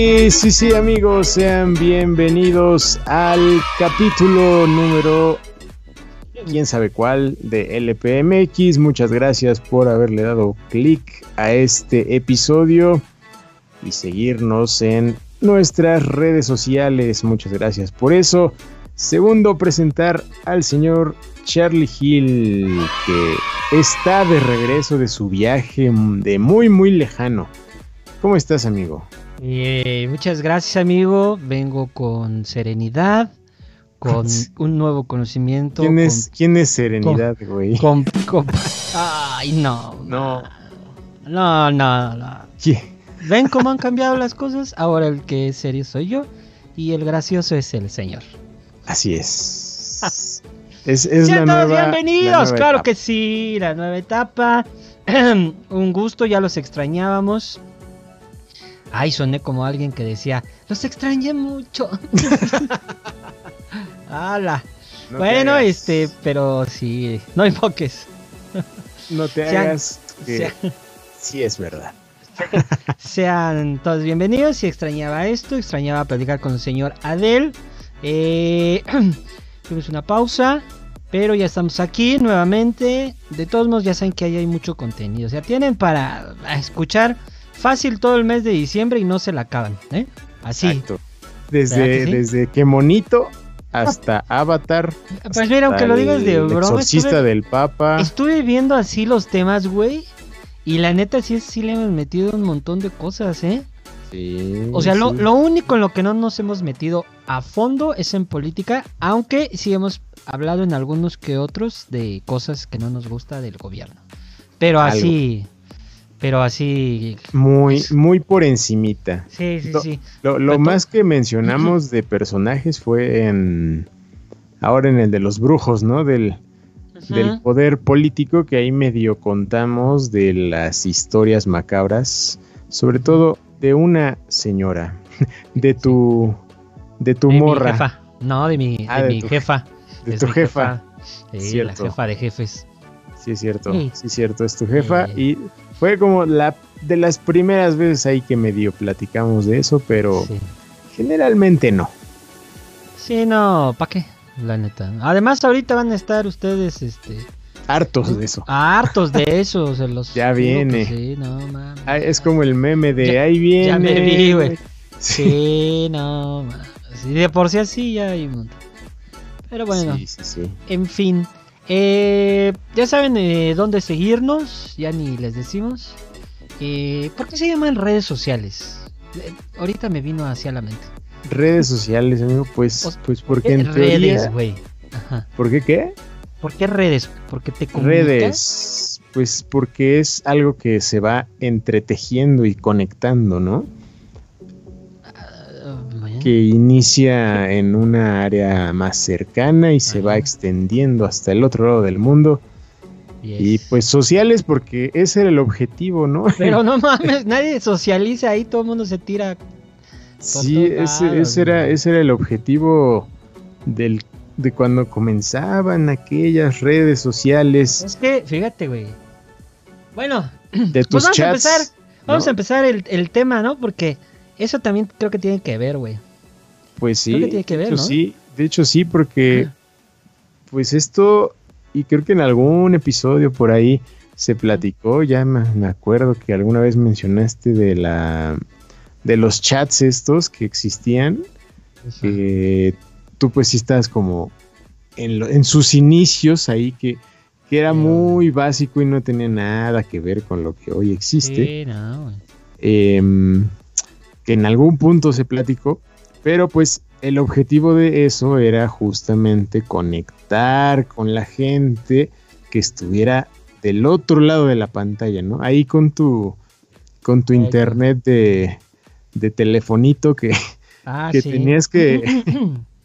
Sí, sí, amigos, sean bienvenidos al capítulo número quién sabe cuál de LPMX. Muchas gracias por haberle dado clic a este episodio y seguirnos en nuestras redes sociales. Muchas gracias por eso. Segundo, presentar al señor Charlie Hill, que está de regreso de su viaje de muy, muy lejano. ¿Cómo estás, amigo? Eh, muchas gracias, amigo. Vengo con serenidad, con un nuevo conocimiento. ¿Quién es, ¿quién es serenidad, güey? ay, no. No. No, no, no. ¿Ven cómo han cambiado las cosas? Ahora el que es serio soy yo y el gracioso es el señor. Así es. es, es bienvenidos, claro que sí, la nueva etapa. un gusto, ya los extrañábamos. Ay, soné como alguien que decía, los extrañé mucho. ¡Hala! bueno, este, pero sí, no enfoques. no te hagas que sí es verdad. Sean todos bienvenidos. Si extrañaba esto, extrañaba platicar con el señor Adel. Eh, tuvimos una pausa, pero ya estamos aquí nuevamente. De todos modos, ya saben que ahí hay mucho contenido. O sea, tienen para escuchar fácil todo el mes de diciembre y no se la acaban. ¿eh? Así. Exacto. Desde, desde que monito hasta Avatar. Pues mira, aunque lo digas de broma. Exorcista del Papa. Estuve viendo así los temas, güey. Y la neta sí, sí le hemos metido un montón de cosas, ¿eh? Sí. O sea, lo, lo, único en lo que no nos hemos metido a fondo es en política, aunque sí hemos hablado en algunos que otros de cosas que no nos gusta del gobierno. Pero así, pero así... Muy, muy por encimita. Sí, sí, sí. Lo, más que mencionamos de personajes fue en... Ahora en el de los brujos, ¿no? Del, del poder político que ahí medio contamos de las historias macabras, sobre todo de una señora, de tu... De tu morra. jefa. No, de mi, ah, de, mi jefa. De tu jefa. Sí, la jefa de jefes. Sí, es cierto. Sí, es cierto, es tu jefa. Y fue como la de las primeras veces ahí que medio platicamos de eso, pero generalmente no. Sí, no, ¿para qué? La neta. Además, ahorita van a estar ustedes, este... Hartos de eso. Hartos de eso, se los... ya viene. Sí, no, mames. Es como el meme de ahí viene. Ya me vi, güey. Sí, no, mames. de por sí así ya hay un Pero bueno. Sí. En fin. Eh, ya saben eh, dónde seguirnos, ya ni les decimos. Eh, ¿Por qué se llaman redes sociales? Eh, ahorita me vino hacia la mente. Redes sociales, amigo, pues, pues porque en redes, güey. ¿Por qué qué? ¿Por qué redes? Porque te comunicas. Redes, pues porque es algo que se va entretejiendo y conectando, ¿no? Que inicia en una área más cercana y se va extendiendo hasta el otro lado del mundo. Y pues sociales porque ese era el objetivo, ¿no? Pero no mames, nadie socializa ahí, todo el mundo se tira. Sí, ese, era, ese era el objetivo del, de cuando comenzaban aquellas redes sociales. Es que, fíjate, güey. Bueno, de pues vamos a empezar, vamos a empezar el, el tema, ¿no? Porque eso también creo que tiene que ver, güey. Pues sí, de hecho, sí, de hecho sí, porque pues esto, y creo que en algún episodio por ahí se platicó, ya me, acuerdo que alguna vez mencionaste de la de los chats estos que existían, que tú pues sí estás como en, sus inicios ahí que, que era muy básico y no tenía nada que ver con lo que hoy existe. Em, que en algún punto se platicó, pero pues el objetivo de eso era justamente conectar con la gente que estuviera del otro lado de la pantalla, ¿no? Ahí con tu con tu internet de, de telefonito que, ah, que tenías que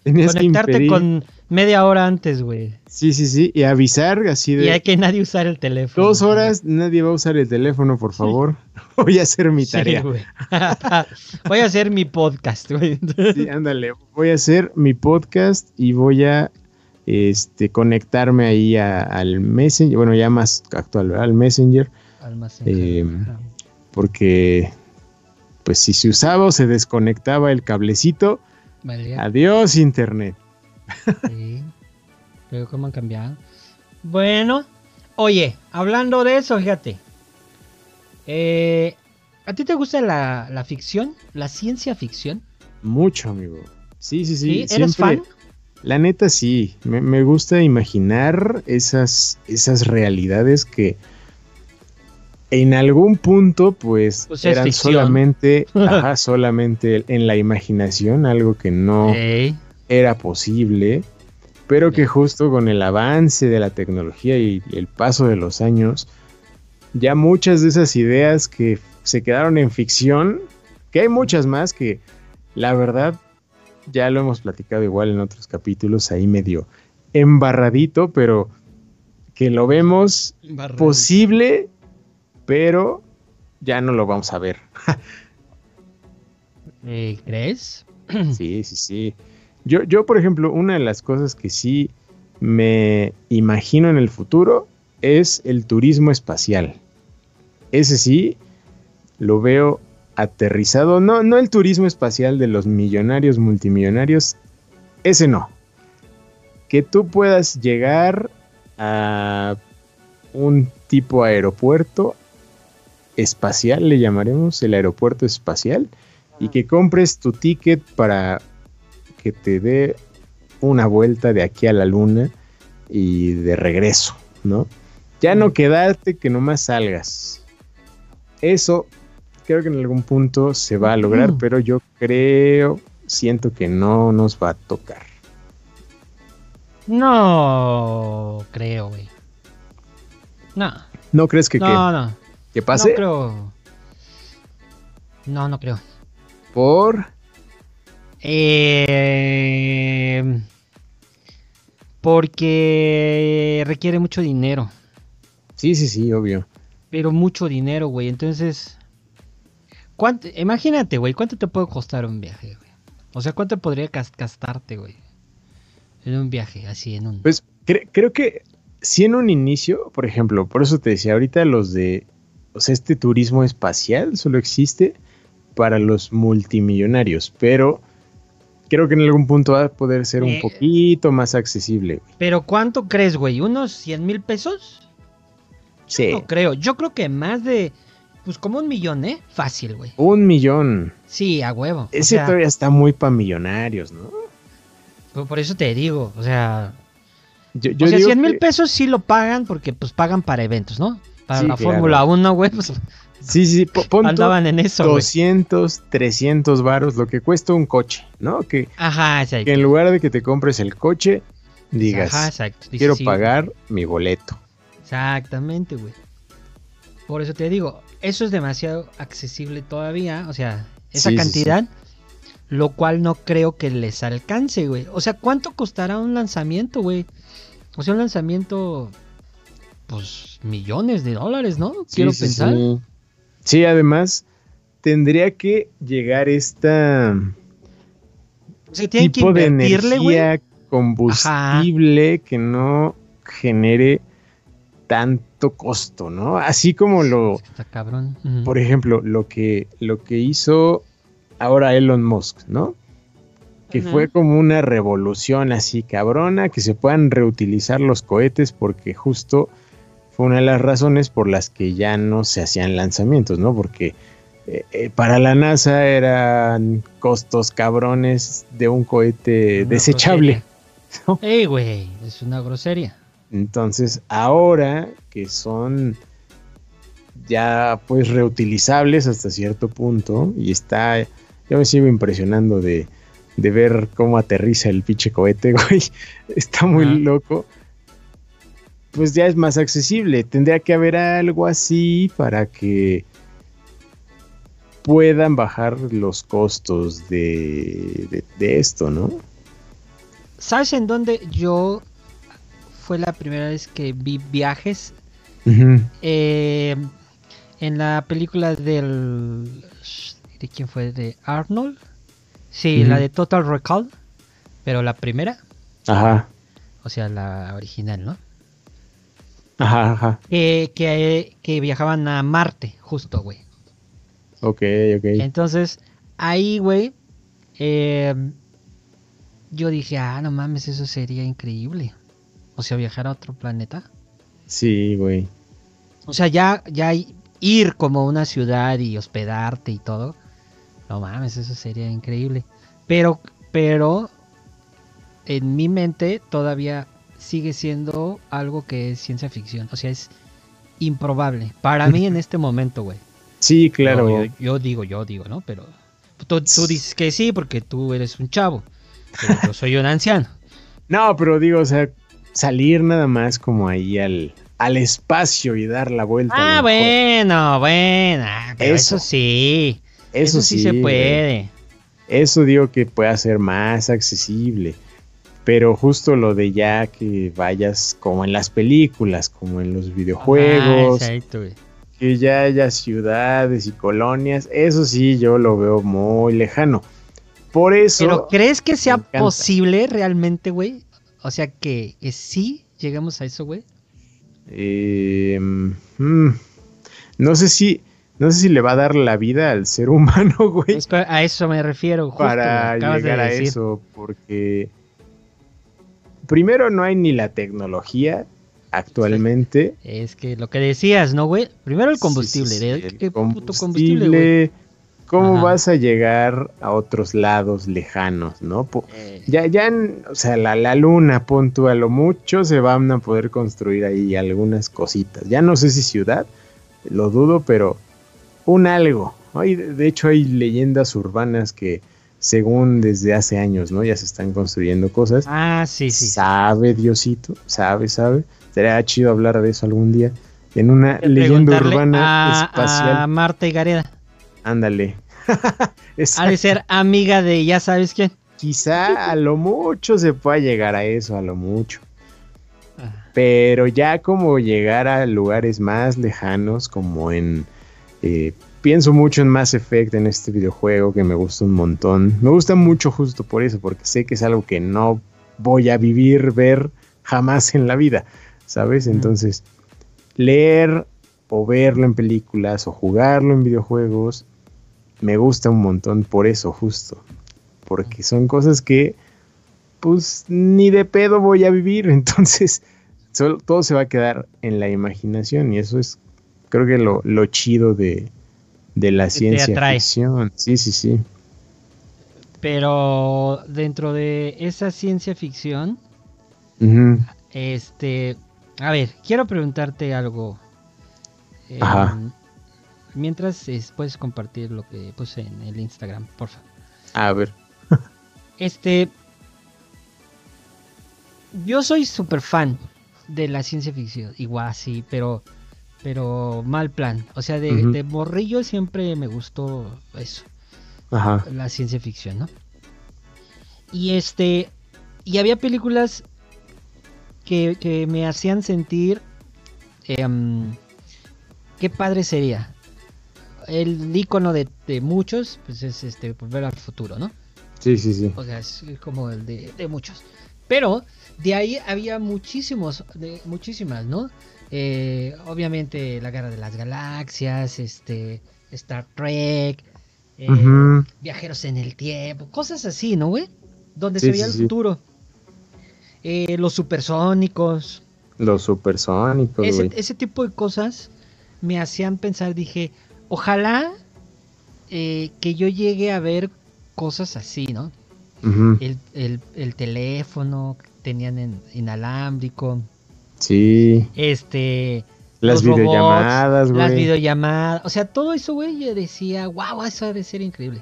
conectarte con media hora antes, güey. Sí, sí, sí, y avisar así de... Y hay que nadie usar el teléfono. Dos horas, nadie va a usar el teléfono, por favor. Voy a hacer mi tarea. voy a hacer mi podcast, güey. Sí, ándale, voy a hacer mi podcast y voy a este, conectarme ahí al Messenger, bueno, ya más actual, al Messenger. Al Messenger. Eh, porque pues si se usaba o se desconectaba el cablecito, adiós internet. Sí. Pero cómo han cambiado. Bueno, oye, hablando de eso, fíjate. Eh, ¿A ti te gusta la, ficción? ¿La ciencia ficción? Mucho, amigo. Sí, sí, sí. ¿Eres fan? La neta sí, me, gusta imaginar esas, esas realidades que en algún punto pues, pues eran solamente, ajá, solamente en la imaginación, algo que no era posible, pero que justo con el avance de la tecnología y el paso de los años, ya muchas de esas ideas que se quedaron en ficción, que hay muchas más que la verdad ya lo hemos platicado igual en otros capítulos, ahí medio embarradito, pero que lo vemos posible, pero ya no lo vamos a ver. Eh, ¿Crees? Sí, sí, sí. Yo, yo, por ejemplo, una de las cosas que sí me imagino en el futuro es el turismo espacial. Ese sí, lo veo aterrizado. No, no el turismo espacial de los millonarios, multimillonarios. Ese no. Que tú puedas llegar a un tipo aeropuerto espacial, le llamaremos el aeropuerto espacial, y que compres tu ticket para que te dé una vuelta de aquí a la luna y de regreso, ¿no? Ya no quedarte que nomás salgas. Eso creo que en algún punto se va a lograr, pero yo creo, siento que no nos va a tocar. No creo, güey. No. ¿No crees que, no, no. que pase? No creo. No, no creo. ¿Por? Eh, porque requiere mucho dinero. Sí, sí, sí, obvio. Pero mucho dinero, güey. Entonces, ¿cuánto, imagínate, güey, ¿cuánto te puede costar un viaje, güey? O sea, ¿cuánto podría gastarte, güey? En un viaje, así, en un... Pues creo que si en un inicio, por ejemplo, por eso te decía ahorita los de... O sea, este turismo espacial solo existe para los multimillonarios, pero creo que en algún punto va a poder ser un eh, poquito más accesible. Pero ¿cuánto crees, güey? ¿Unos 100 mil pesos? Sí. no creo. Yo creo que más de. Pues como un millón, ¿eh? Fácil, güey. Un millón. Sí, a huevo. Ese todavía está muy para millonarios, ¿no? Por, eso te digo, o sea. Yo, o sea, 100 mil pesos sí lo pagan porque pues pagan para eventos, ¿no? Para la Fórmula 1, güey, pues. Sí, sí, andaban en eso. 200, 300 varos, lo que cuesta un coche, ¿no? Que, Ajá, que en lugar de que te compres el coche, digas, Ajá, exacto. quiero pagar mi boleto. Exactamente, güey. Por eso te digo, eso es demasiado accesible todavía, o sea, esa cantidad, lo cual no creo que les alcance, güey. O sea, ¿cuánto costará un lanzamiento, güey? O sea, un lanzamiento, pues, millones de dólares, ¿no? Quiero pensar. Sí. además, tendría que llegar esta o tipo de energía combustible que no genere tanto costo, ¿no? Así como lo... Está cabrón. Por ejemplo, lo que, lo que hizo ahora Elon Musk, ¿no? Que fue como una revolución así cabrona, que se puedan reutilizar los cohetes porque justo fue una de las razones por las que ya no se hacían lanzamientos, ¿no? Porque eh, eh, para la NASA eran costos cabrones de un cohete desechable. Ey, güey, es una grosería. Entonces, ahora que son ya pues reutilizables hasta cierto punto y está, yo me sigo impresionando de, ver cómo aterriza el pinche cohete, güey. Está muy loco. Pues ya es más accesible. Tendría que haber algo así para que puedan bajar los costos de, de esto, ¿no? ¿Sabes en dónde yo fue la primera vez que vi viajes. Eh, en la película del... ¿De quién fue? ¿De Arnold? Sí, la de Total Recall. Pero la primera. Ajá. O sea, la original, ¿no? Ajá, ajá. que, que viajaban a Marte, justo, güey. Ok, ok. Entonces, ahí, güey, em, yo dije, ah, no mames, eso sería increíble. O sea, viajar a otro planeta. Sí, güey. O sea, ya, ya ir como a una ciudad y hospedarte y todo. No mames, eso sería increíble. Pero, pero, en mi mente todavía sigue siendo algo que es ciencia ficción. O sea, es improbable. Para mí en este momento, güey. Sí, claro. yo, digo, yo digo, ¿no? Pero tú, dices que sí porque tú eres un chavo. Pero yo soy un anciano. No, pero digo, o sea, salir nada más como ahí al, al espacio y dar la vuelta. Ah, bueno, bueno. eso, sí. Eso, sí, se puede. Eso digo que puede ser más accesible. Pero justo lo de ya que vayas como en las películas, como en los videojuegos, que ya haya ciudades y colonias, eso sí yo lo veo muy lejano. Por eso. Pero ¿crees que sea posible realmente, güey? O sea que, sí llegamos a eso, güey. Eh, mm, no sé si. No sé si le va a dar la vida al ser humano, güey. a eso me refiero. Justo, para llegar a eso, porque primero no hay ni la tecnología actualmente. Es que lo que decías, ¿no, güey? Primero el combustible. ¿Qué puto combustible, ¿Cómo vas a llegar a otros lados lejanos, no? Eh. Ya, ya, o sea, la, la luna, pon a lo mucho, se van a poder construir ahí algunas cositas. Ya no sé si ciudad, lo dudo, pero un algo. de hecho, hay leyendas urbanas que según desde hace años, ¿no? Ya se están construyendo cosas. Ah, sí, sí. Sabe Diosito, sabe, sabe. Sería chido hablar de eso algún día. En una leyenda urbana espacial. A Marta y Gareda. Ándale. ha de ser amiga de ya sabes quién. Quizá a lo mucho se pueda llegar a eso, a lo mucho. Ah. Pero ya como llegar a lugares más lejanos, como en eh, pienso mucho en Mass Effect en este videojuego que me gusta un montón. Me gusta mucho justo por eso, porque sé que es algo que no voy a vivir, ver jamás en la vida, ¿sabes? Entonces, leer o verlo en películas o jugarlo en videojuegos, me gusta un montón por eso justo. Porque son cosas que, pues, ni de pedo voy a vivir. Entonces, todo se va a quedar en la imaginación y eso es, creo que lo chido de, de la ciencia ficción. Sí, sí, sí. Pero dentro de esa ciencia ficción, este, a ver, quiero preguntarte algo. Ajá. Em, mientras puedes compartir lo que puse en el Instagram, por favor. A ver. este, yo soy súper fan de la ciencia ficción, igual sí, pero pero mal plan. O sea, de, morrillo siempre me gustó eso. Ajá. La ciencia ficción, ¿no? Y este. Y había películas que, me hacían sentir. Em, qué padre sería. El icono de, muchos, pues es este, volver al futuro, ¿no? Sí, sí, sí. O sea, es como el de, de muchos. Pero de ahí había muchísimos, de, muchísimas, ¿no? Eh, obviamente la Guerra de las Galaxias, este, Star Trek, eh, Viajeros en el Tiempo, cosas así, ¿no, güey? Donde se veía el futuro. Eh, los supersónicos. Los supersónicos, ese, ese tipo de cosas me hacían pensar, dije, ojalá que yo llegue a ver cosas así, ¿no? el, el, el, teléfono tenían en inalámbrico, Sí. Este. Las videollamadas, güey. Las videollamadas. O sea, todo eso, güey, yo decía, wow, eso debe ser increíble.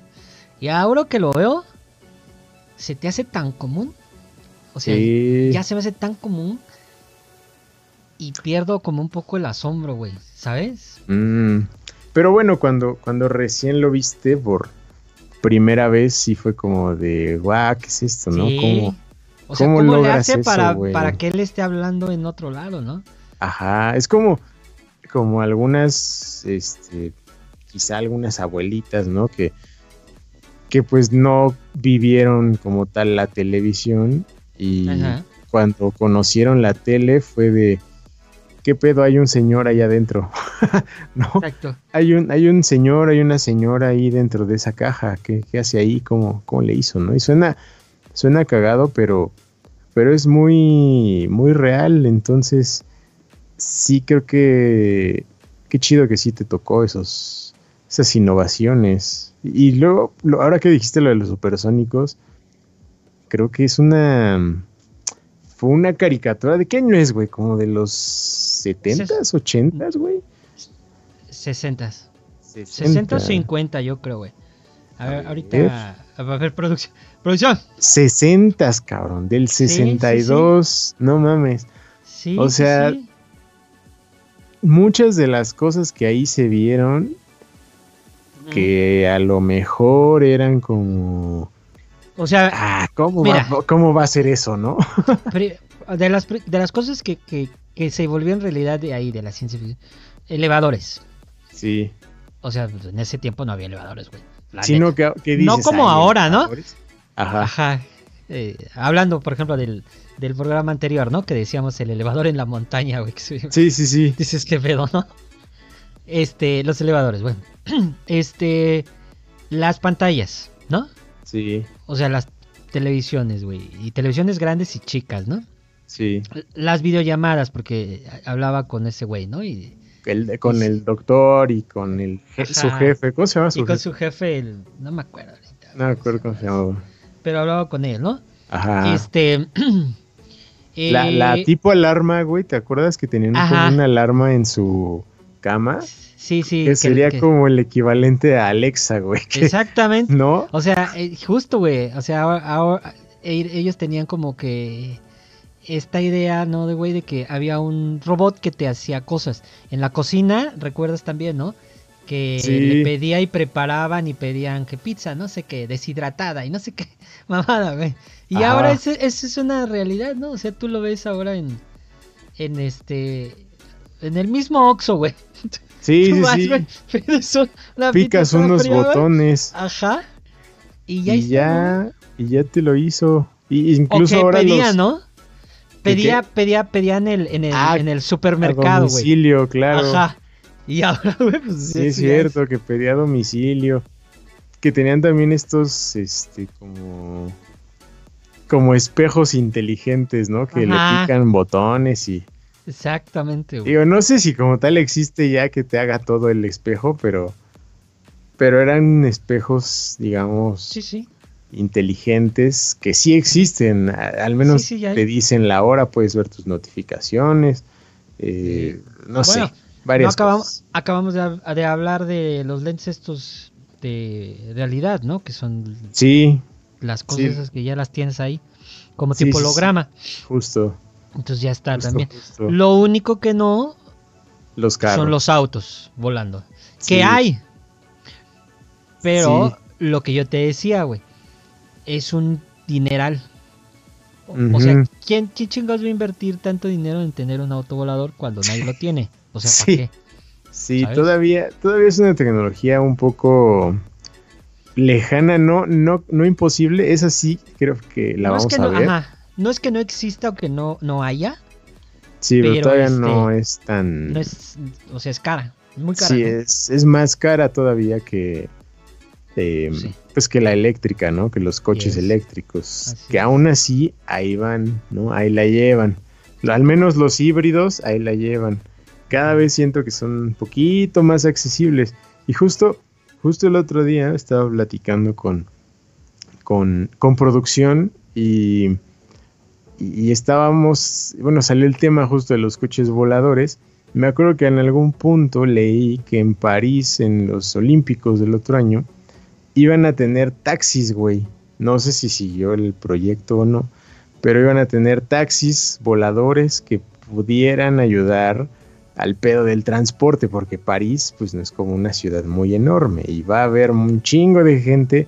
Y ahora que lo veo, se te hace tan común. O sea, ya se me hace tan común. Y pierdo como un poco el asombro, güey. ¿Sabes? Mm. Pero bueno, cuando, cuando recién lo viste por primera vez, sí fue como de, guau, ¿qué es esto, no? Como o sea, ¿cómo, le hace para, para que él esté hablando en otro lado, no? Ajá, es como, como algunas, este, quizá algunas abuelitas, ¿no? Que, que pues no vivieron como tal la televisión y cuando conocieron la tele fue de, ¿qué pedo? Hay un señor ahí adentro. ¿No? Exacto. Hay un, hay un señor, hay una señora ahí dentro de esa caja. ¿Qué, hace ahí? ¿Cómo, ¿Cómo, le hizo? ¿No? Y suena, suena cagado, pero, pero es muy, muy real. Entonces, sí creo que qué chido que sí te tocó esos, esas innovaciones. Y luego, ahora que dijiste lo de los supersónicos, creo que es una fue una caricatura. ¿De qué año es, güey? Como de los 70s, 80s, güey. 60s. 60 o 50, yo creo, güey. A ver, ahorita. A ver, producción. Producción. 60, cabrón. Del 62. No mames. Sí. O sea, muchas de las cosas que ahí se vieron, que a lo mejor eran como. O sea, ah, ¿cómo, va, ¿cómo va a ser eso, no? de, las, de las cosas que, que, se volvieron realidad de ahí, de la ciencia ficción, elevadores. Sí. O sea, pues, en ese tiempo no había elevadores, güey. Sino que, No como ahora, ¿no? Ajá. Ajá. Eh, hablando, por ejemplo, del, del programa anterior, ¿no? Que decíamos el elevador en la montaña, güey. Sí, sí, sí. Dices que pedo, ¿no? Este, los elevadores, bueno. Este, las pantallas, ¿no? Sí. O sea, las televisiones, güey. Y televisiones grandes y chicas, ¿no? Sí. Las videollamadas, porque hablaba con ese güey, ¿no? Y, el, con el doctor y con el su jefe. ¿Cómo se llama su y con su jefe, el, no me acuerdo ahorita. No me acuerdo cómo se llamaba. Pero hablaba con él, ¿no? Ajá. Este. la, la, eh, tipo alarma, güey, ¿te acuerdas que tenían una alarma en su cama? Sí, sí. Que, sería como el equivalente a Alexa, güey. Exactamente. ¿No? O sea, eh, justo, güey. O sea, ahora, e, ellos tenían como que esta idea, ¿no? De güey, de que había un robot que te hacía cosas. En la cocina, recuerdas también, ¿no? Que le pedía y preparaban y pedían que pizza, no sé qué, deshidratada y no sé qué, mamada, güey. Y ahora eso, es una realidad, ¿no? O sea, tú lo ves ahora en, en este, en el mismo Oxxo, güey. Sí, sí, sí. Picas unos botones. Ajá. Y ya, y ya, y ya te lo hizo. Y incluso ahora pedía, ¿no? Pedía, pedía, pedía en el, en el, ah, en el supermercado, güey. domicilio, claro. Ajá. Y ahora, güey, pues sí. es cierto, que pedía a domicilio. Que tenían también estos, este, como como espejos inteligentes, ¿no? Que le pican botones y... Exactamente, güey. Digo, no sé si como tal existe ya que te haga todo el espejo, pero... Pero eran espejos, digamos... Sí, sí. Inteligentes que sí existen. Al menos te dicen la hora, puedes ver tus notificaciones. Eh, no sé, varias acabamos, cosas. Acabamos de, de hablar de los lentes estos de realidad, ¿no? Que son... Sí, las cosas que ya las tienes ahí, como tipo holograma. justo. Entonces ya está también. Lo único que no los son los autos volando. Que hay. Pero lo que yo te decía, güey, es un dineral. O sea, ¿quién, ¿quién chingados va a invertir tanto dinero en tener un auto volador cuando nadie lo tiene? O sea, ¿para qué? Sí, todavía, todavía es una tecnología un poco lejana, no, no, no imposible, esa sí creo que la vamos a ver. No es que no exista o que no, no haya. Sí, pero, todavía no este, es tan. No es, o sea, es cara, muy cara. Sí, es, es más cara todavía que, eh, pues que la eléctrica, ¿no? Que los coches eléctricos, que aún así ahí van, ¿no? Ahí la llevan. Al menos los híbridos ahí la llevan. Cada vez siento que son un poquito más accesibles. Y justo Justo el otro día estaba platicando con, con, producción y, y estábamos, bueno, salió el tema justo de los coches voladores. Me acuerdo que en algún punto leí que en París, en los Olímpicos del otro año, iban a tener taxis, güey. No sé si siguió el proyecto o no, pero iban a tener taxis voladores que pudieran ayudar al pedo del transporte, porque París pues no es como una ciudad muy enorme y va a haber un chingo de gente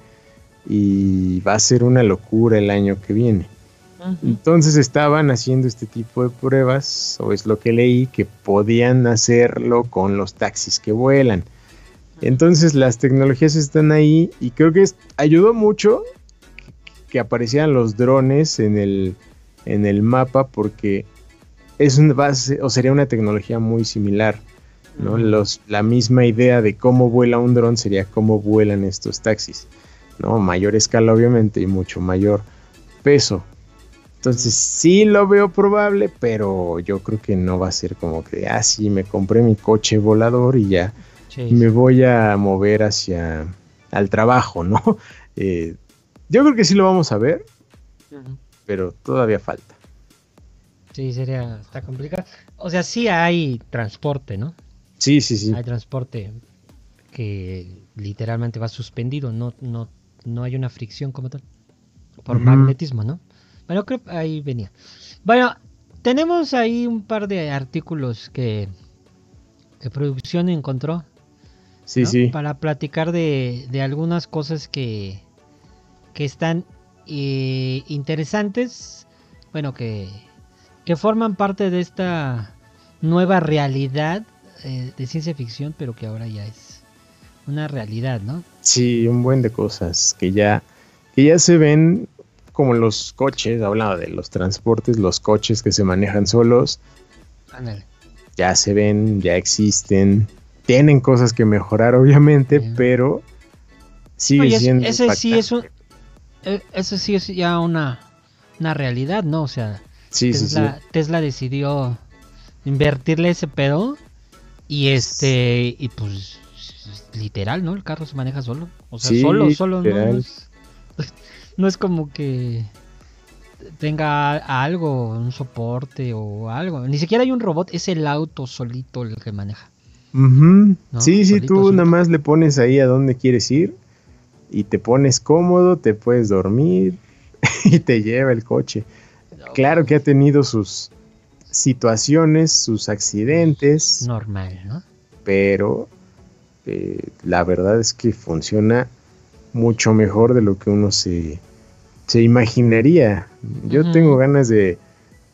y va a ser una locura el año que viene. Entonces estaban haciendo este tipo de pruebas, o es lo que leí, que podían hacerlo con los taxis que vuelan. Entonces las tecnologías están ahí y creo que ayudó mucho que, que aparecieran los drones en el, en el mapa porque es una base, o sería una tecnología muy similar. ¿no? Los, la misma idea de cómo vuela un dron sería cómo vuelan estos taxis. ¿no? Mayor escala, obviamente, y mucho mayor peso. Entonces sí lo veo probable, pero yo creo que no va a ser como que, ah, sí, me compré mi coche volador y ya me voy a mover hacia al trabajo, ¿no? Eh, yo creo que sí lo vamos a ver, pero todavía falta. Sí, sería, está complicado. O sea, sí hay transporte, ¿no? Sí, sí, sí. Hay transporte que literalmente va suspendido, no, no, no hay una fricción como tal. Por magnetismo, ¿no? Bueno, creo que ahí venía. Bueno, tenemos ahí un par de artículos que, que producción encontró. Sí, sí. Para platicar de, de algunas cosas que, que están eh, interesantes. Bueno, que, que forman parte de esta nueva realidad eh, de ciencia ficción, pero que ahora ya es una realidad, ¿no? Sí, un buen de cosas que ya, que ya se ven como los coches, hablaba de los transportes, los coches que se manejan solos. Ya se ven, ya existen. Tienen cosas que mejorar, obviamente, pero sigue siendo. Ese sí es un, e, eso sí es ya una, una realidad, ¿no? O sea, Tesla, Tesla decidió invertirle ese pedo y este y pues literal, ¿no? El carro se maneja solo, o sea, solo, solo, ¿no? no es como que tenga algo, un soporte o algo. Ni siquiera hay un robot, es el auto solito el que maneja. Sí, sí, tú nada más le pones ahí a dónde quieres ir y te pones cómodo, te puedes dormir y te lleva el coche. Claro que ha tenido sus situaciones, sus accidentes. Normal, ¿no? Pero eh, la verdad es que funciona mucho mejor de lo que uno se, se imaginaría. Yo tengo ganas de,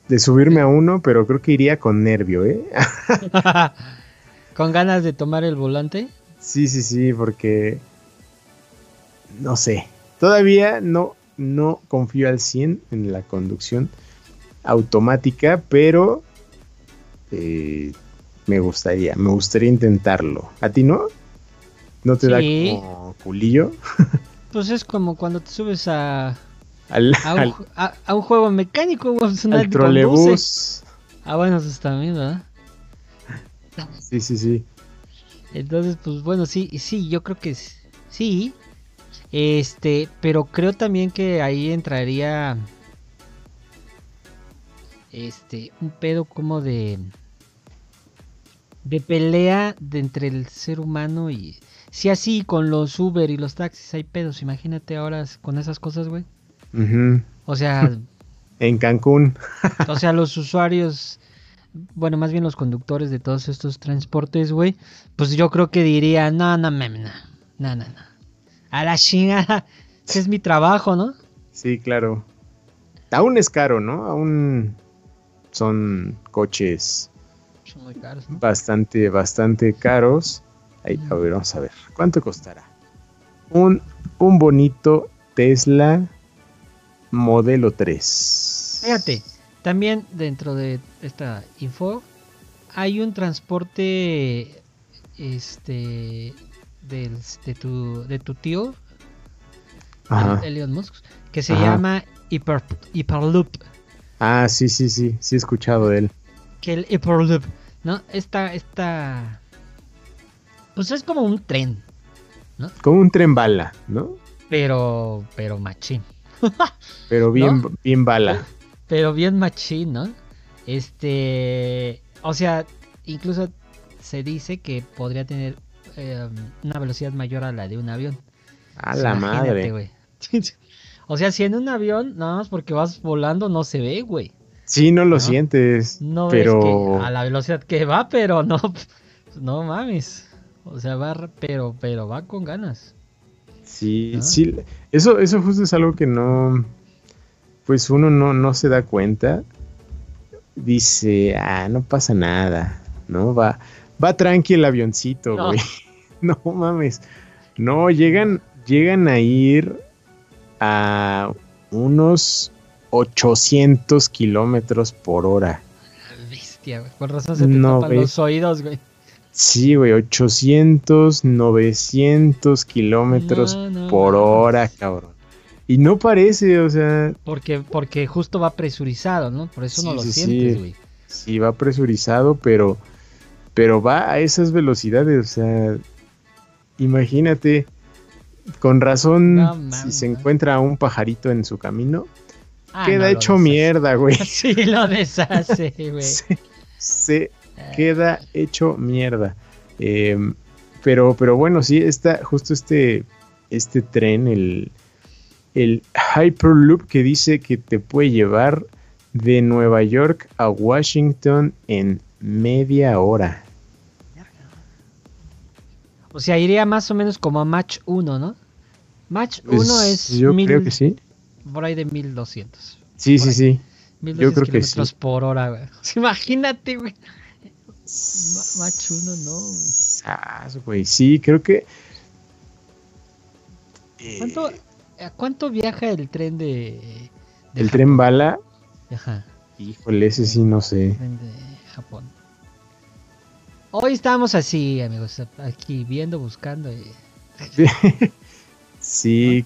de subirme a uno, pero creo que iría con nervio, ¿eh? ¿Con ganas de tomar el volante? Sí, sí, sí, porque no sé, todavía no, no confío al 100 en la conducción automática, pero eh, me gustaría, me gustaría intentarlo. ¿A ti no? ¿No te da como culillo? Pues es como cuando te subes a, a, un, juego mecánico, al trolebús. Ah, bueno, eso está bien, ¿verdad? Sí, sí, sí. Entonces, pues bueno, sí, sí, yo creo que sí. Este, pero creo también que ahí entraría este un pedo como de de pelea de entre el ser humano y si así con los Uber y los taxis hay pedos, imagínate ahora con esas cosas, güey. O sea... en Cancún. o sea, los usuarios, bueno, más bien los conductores de todos estos transportes, güey, pues yo creo que diría, no, no, no, no. A la chingada, ese es mi trabajo, ¿no? Sí, claro. Aún es caro, ¿no? Aún son coches son muy caros, ¿no? bastante, bastante caros. Ahí, a ver, vamos a ver. ¿Cuánto costará? Un, un bonito Tesla modelo 3. Fíjate, también dentro de esta info hay un transporte este del, de, tu, de tu tío Elon Musk que se llama Hyper, Hyperloop. Ah, sí, sí, sí, sí he escuchado de él. Que el Hyperloop, ¿no? Esta, esta pues es como un tren, ¿no? Como un tren bala, ¿no? Pero, pero machín. pero bien, bien bala. Pero bien machín, ¿no? Este, o sea, incluso se dice que podría tener em, una velocidad mayor a la de un avión. A la madre. Güey. o sea, si en un avión, nada más porque vas volando, no se ve, güey. Sí, no lo sientes. No pero... a la velocidad que va, pero no, no mames. O sea, va, pero, pero va con ganas. Sí, sí. Eso, eso justo es algo que no, pues uno no, no se da cuenta. Dice, ah, no pasa nada, ¿no? Va, va tranqui el avioncito, güey. No. mames. No, llegan, llegan a ir a unos 800 kilómetros por hora. bestia, güey. Por razón se te tapan los oídos, güey. Sí, güey, 800, 900 kilómetros por hora, cabrón. Y no parece, o sea... Porque, porque justo va presurizado, ¿no? Por eso no lo sientes, güey. Sí. va presurizado, pero, pero va a esas velocidades, o sea... Imagínate, con razón, si se encuentra un pajarito en su camino, ah, queda hecho mierda, güey. Sí, lo deshace, güey. se, queda hecho mierda. Em, pero, pero bueno, sí, está justo este, este tren, el, el Hyperloop que dice que te puede llevar de Nueva York a Washington en media hora. O sea, iría más o menos como a Match 1, ¿no? Match 1 pues, es. Yo creo que sí. Por ahí de 1200. Sí, sí, sí. yo creo que sí. por hora, güey. Imagínate, güey. Match 1, no. Ah, güey. Sí, creo que. ¿Cuánto, eh, ¿Cuánto viaja el tren de. ¿El tren bala? Ajá. Híjole, ese sí no sé. Tren de Japón. Hoy estamos así, amigos, aquí viendo, buscando. sí,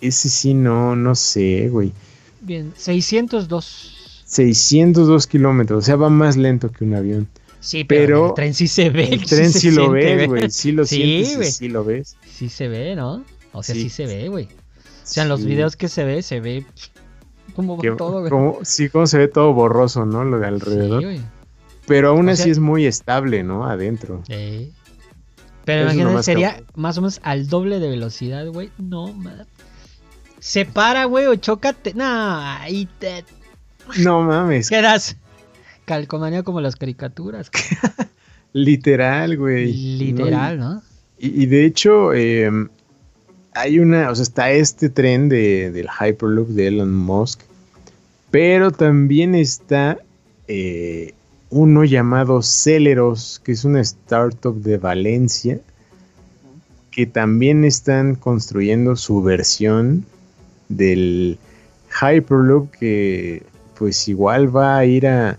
ese sí no, no sé, güey. Bien, 602. 602 kilómetros, o sea, va más lento que un avión. Sí, pero, el tren sí se ve. El tren sí, lo ves, güey. Sí lo sí, sientes sí lo ves. Sí se ve, ¿no? O sea, sí, se ve, güey. O sea, en los videos que se ve, se ve como todo, güey. sí, como se ve todo borroso, ¿no? Lo de alrededor. Sí. Pero aún así es muy estable, ¿no? Adentro. Sí. Pero imagínate, sería más o menos al doble de velocidad, güey. No, madre. Se para, güey, o chócate. No, ahí te. No mames. Quedas calcomanía como las caricaturas. Literal, güey. Literal, ¿no? Y, de hecho, em, hay una, o sea, está este tren de, del Hyperloop de Elon Musk, pero también está eh, uno llamado Celeros, que es una startup de Valencia, que también están construyendo su versión del Hyperloop, que pues igual va a ir a,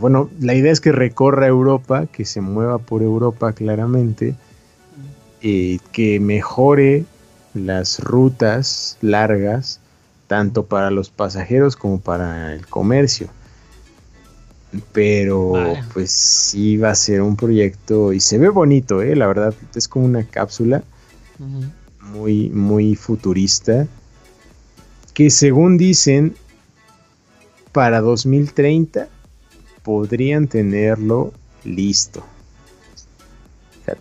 bueno, la idea es que recorra Europa, que se mueva por Europa claramente, y que mejore las rutas largas, tanto para los pasajeros como para el comercio. Pero pues sí va a ser un proyecto y se ve bonito, ¿eh? la verdad, es como una cápsula muy, muy futurista, que según dicen, para 2030 podrían tenerlo listo.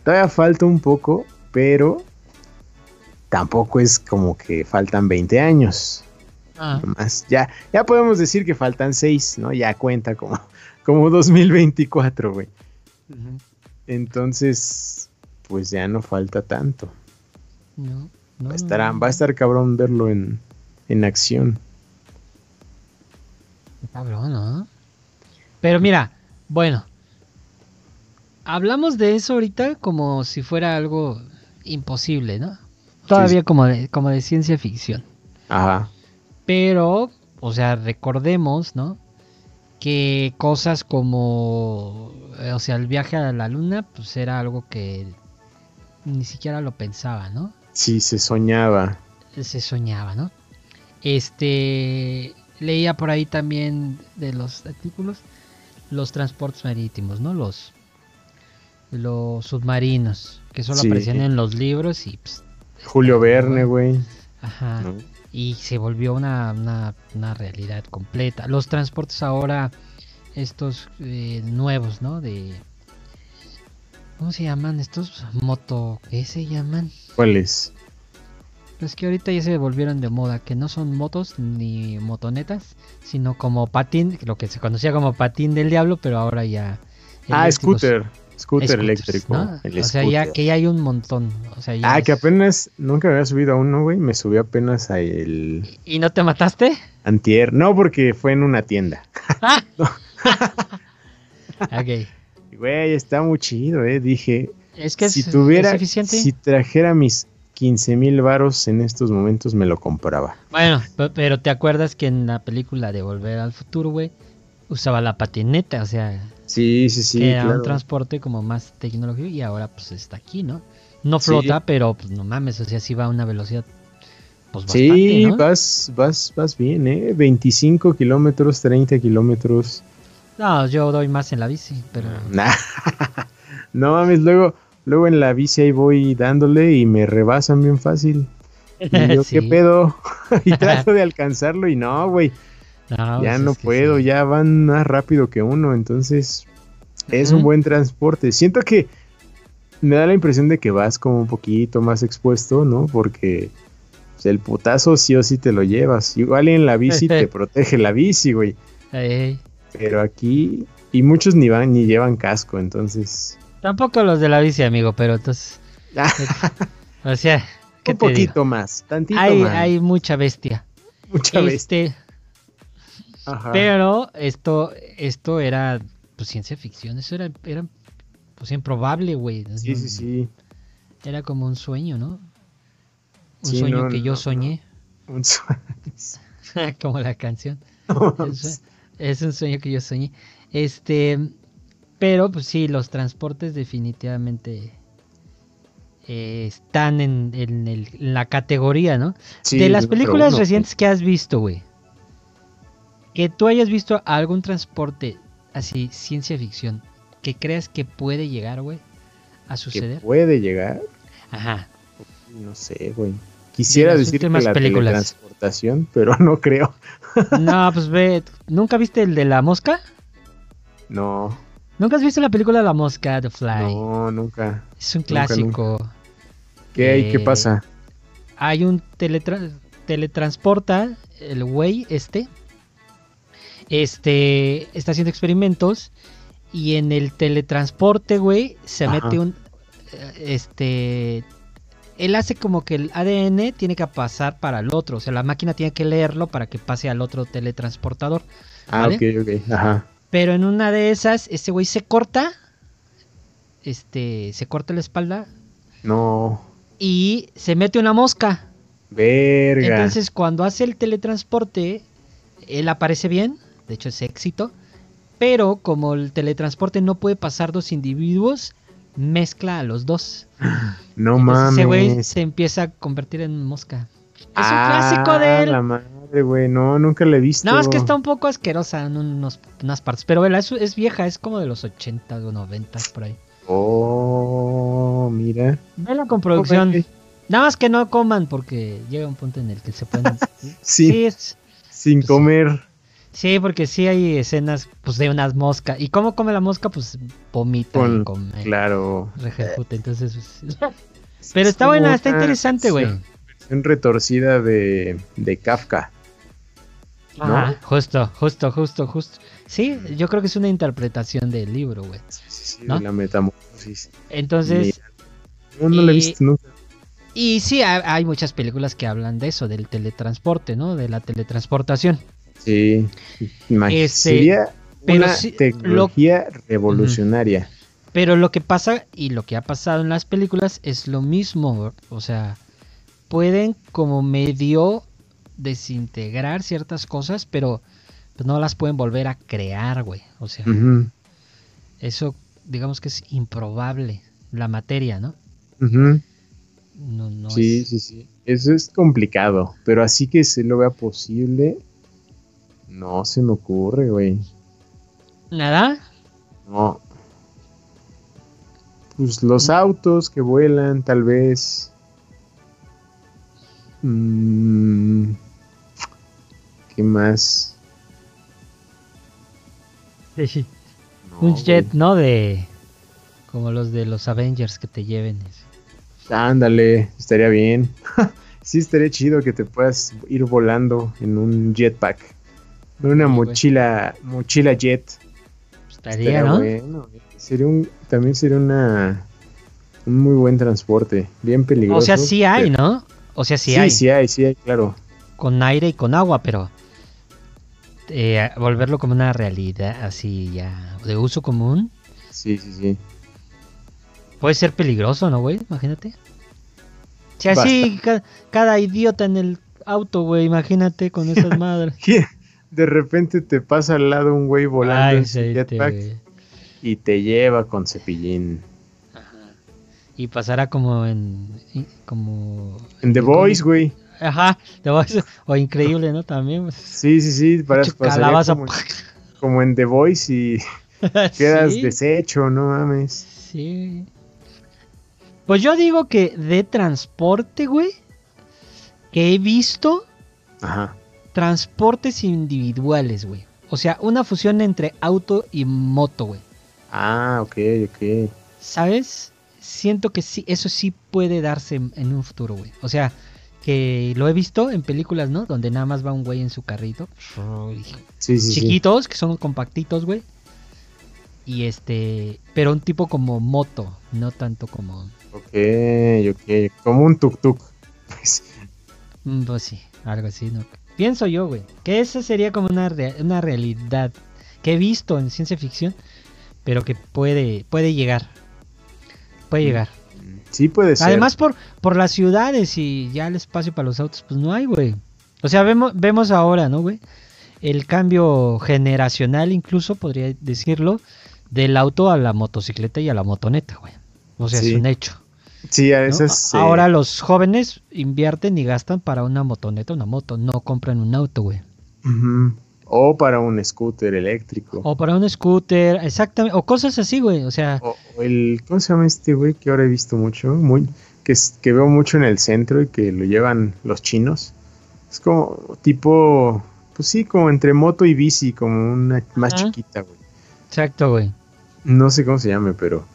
Todavía falta un poco, pero tampoco es como que faltan 20 años. Ah. ya, ya podemos decir que faltan 6, ¿no? Ya cuenta como como 2024, güey. Entonces, pues ya no falta tanto. No, no, va, a estar, va a estar cabrón verlo en, en acción. Cabrón, ¿no? Pero mira, bueno, hablamos de eso ahorita como si fuera algo imposible, ¿no? Todavía Como, de, como de ciencia ficción. Ajá. Pero, o sea, recordemos, ¿no? que cosas como, o sea, el viaje a la luna, pues era algo que ni siquiera lo pensaba, ¿no? Sí, se soñaba. Se soñaba, ¿no? Este, leía por ahí también de los artículos los transportes marítimos, ¿no? Los, los submarinos, que solo aparecían en los libros y... Pues, Julio Verne, güey. Ajá y se volvió una, una, realidad completa. Los transportes ahora, estos eh, nuevos, ¿no? De... ¿Cómo se llaman estos? Moto... ¿Qué se llaman? ¿Cuáles? Pues que ahorita ya se volvieron de moda, que no son motos ni motonetas, sino como patín, lo que se conocía como patín del diablo, pero ahora ya... Ah, scooter. Scooter eléctrico. o sea, ya que ya hay un montón. ah, que apenas, nunca había subido a uno, güey. Me subí apenas a el. ¿Y no te mataste? Antier. No, porque fue en una tienda. Ah. ok. Güey, está muy chido, eh. Dije. Es que si tuviera, si trajera mis 15 mil varos en estos momentos, me lo compraba. Bueno, pero te acuerdas que en la película de Volver al Futuro, güey, usaba la patineta, o sea. Sí, sí, sí. era un transporte como más tecnológico y ahora pues está aquí, ¿no? No flota, pero pues no mames, o sea, sí va a una velocidad. Pues, bastante, sí, vas, vas, vas bien, ¿eh? 25 kilómetros, 30 kilómetros. No, yo doy más en la bici, pero. no mames, luego, luego en la bici ahí voy dándole y me rebasan bien fácil. Y yo, ¿qué pedo? y trato de alcanzarlo y no, güey. Ya pues no puedo, ya van más rápido que uno, entonces es un buen transporte. Siento que me da la impresión de que vas como un poquito más expuesto, ¿no? Porque pues, el putazo sí o sí te lo llevas. Igual en la bici te protege la bici, güey. Pero aquí, y muchos ni van ni llevan casco, entonces. Tampoco los de la bici, amigo, pero entonces. o sea, un poquito más, tantito hay, más. Hay mucha bestia. Mucha este, bestia. Pero esto, esto era pues, ciencia ficción, eso era, era pues improbable, güey. Sí, sí, sí. Era como un sueño, ¿no? Un sueño que yo soñé. Un sueño. como la canción. es, un sueño que yo soñé. Este, pero pues sí, los transportes definitivamente eh, están en, en, la categoría, ¿no? de las películas recientes que has visto, güey. Que tú hayas visto algún transporte así, ciencia ficción, que creas que puede llegar, güey, a suceder. puede llegar? Ajá. No sé, güey. Quisiera decir que la teletransportación, pero no creo. no, pues ve, ¿nunca viste el de la mosca? No. ¿Nunca has visto la película La Mosca, The Fly? No, nunca. Es un clásico. ¿Qué hay? ¿Qué eh, pasa? Hay un teletransporta, el güey este, este, está haciendo experimentos y en el teletransporte, güey, se mete un, eh, este, él hace como que el ADN tiene que pasar para el otro, o sea, la máquina tiene que leerlo para que pase al otro teletransportador. Ah, ok, ok, ajá. Pero en una de esas, ese güey se corta, este, se corta la espalda. No. Y se mete una mosca. Verga. Entonces, cuando hace el teletransporte, él aparece bien de hecho es éxito, pero como el teletransporte no puede pasar dos individuos, mezcla a los dos. No mames. Ese güey se empieza a convertir en mosca. Es un clásico de él. La madre, güey, no, nunca le he visto. No, es que está un poco asquerosa en unas partes, pero es, es vieja, es como de los 80 o 90 por ahí. Oh, mira. Vela con producción. Nada más que no coman porque llega un punto en el que se pueden... sí, sin comer. Sí, porque sí hay escenas pues de unas moscas. ¿Y cómo come la mosca? Pues vomita y come. Claro. Rejecuta, entonces... Pues, pero está buena, está interesante, güey. Versión retorcida de, de Kafka. Ajá, justo, justo, justo, justo. Sí, yo creo que es una interpretación del libro, güey. Sí, sí, sí, de la metamorfosis. Entonces... No, no la he visto nunca. Y sí, hay muchas películas que hablan de eso, del teletransporte, ¿no? De la teletransportación. Sí, este, sería una tecnología revolucionaria. Pero lo que pasa y lo que ha pasado en las películas es lo mismo, o sea, pueden como medio desintegrar ciertas cosas, pero pues, no las pueden volver a crear, güey. O sea, eso digamos que es improbable, la materia, ¿no? no, sí, sí, sí. Eso es complicado, pero así que se lo vea posible, no se me ocurre, güey. ¿Nada? No. Pues los autos que vuelan, tal vez. Mm, ¿Qué más? Sí, Un jet, ¿no? De. Como los de los Avengers que te lleven. Ándale, estaría bien. sí, estaría chido que te puedas ir volando en un jetpack. Una mochila, mochila jet. Estaría, ¿no? Bueno. Sería un, también sería una un muy buen transporte, bien peligroso. O sea, sí hay, ¿no? O sea, sí, sí hay. Sí, hay, sí hay, claro. Con aire y con agua, pero eh, volverlo como una realidad así ya de uso común. Sí, sí, sí. Puede ser peligroso, ¿no, güey? Imagínate. Si así cada, idiota en el auto, güey, imagínate con esas madres. De repente te pasa al lado un güey volando en jetpack y te lleva con cepillín. Y pasará como en. Como. En The Voice, güey. Ajá, The Voice. O increíble, ¿no? También. Sí, sí, sí. Para, como, como, en The Voice y quedas deshecho, no mames. Sí. Pues yo digo que de transporte, güey. Que he visto. Ajá. Transportes individuales, güey. O sea, una fusión entre auto y moto, güey. Ah, ok, ok. ¿Sabes? Siento que sí, eso sí puede darse en, un futuro, güey. O sea, que lo he visto en películas, ¿no? Donde nada más va un güey en su carrito. Sí, sí, Chiquitos, que son compactitos, güey. Y este, pero un tipo como moto, no tanto como... Ok, ok, como un tuk-tuk. Mm, pues sí, algo así, ¿no? Pienso yo, güey, que esa sería como una, una realidad que he visto en ciencia ficción pero que puede, puede llegar. Puede llegar. Sí, puede ser. Además, por, por las ciudades y ya el espacio para los autos, pues no hay, güey. O sea, vemos, vemos ahora, ¿no, güey? El cambio generacional, incluso podría decirlo, del auto a la motocicleta y a la motoneta, güey. O sea, es un hecho. Sí, a veces. Ahora los jóvenes invierten y gastan para una motoneta, una moto, no compran un auto, güey. O para un scooter eléctrico. O para un scooter, exactamente. O cosas así, güey. O sea. O, el. ¿Cómo se llama este güey que ahora he visto mucho? Muy. Que, que veo mucho en el centro y que lo llevan los chinos. Es como tipo. Pues sí, como entre moto y bici, como una más chiquita, güey. Exacto, güey. No sé cómo se llame, pero.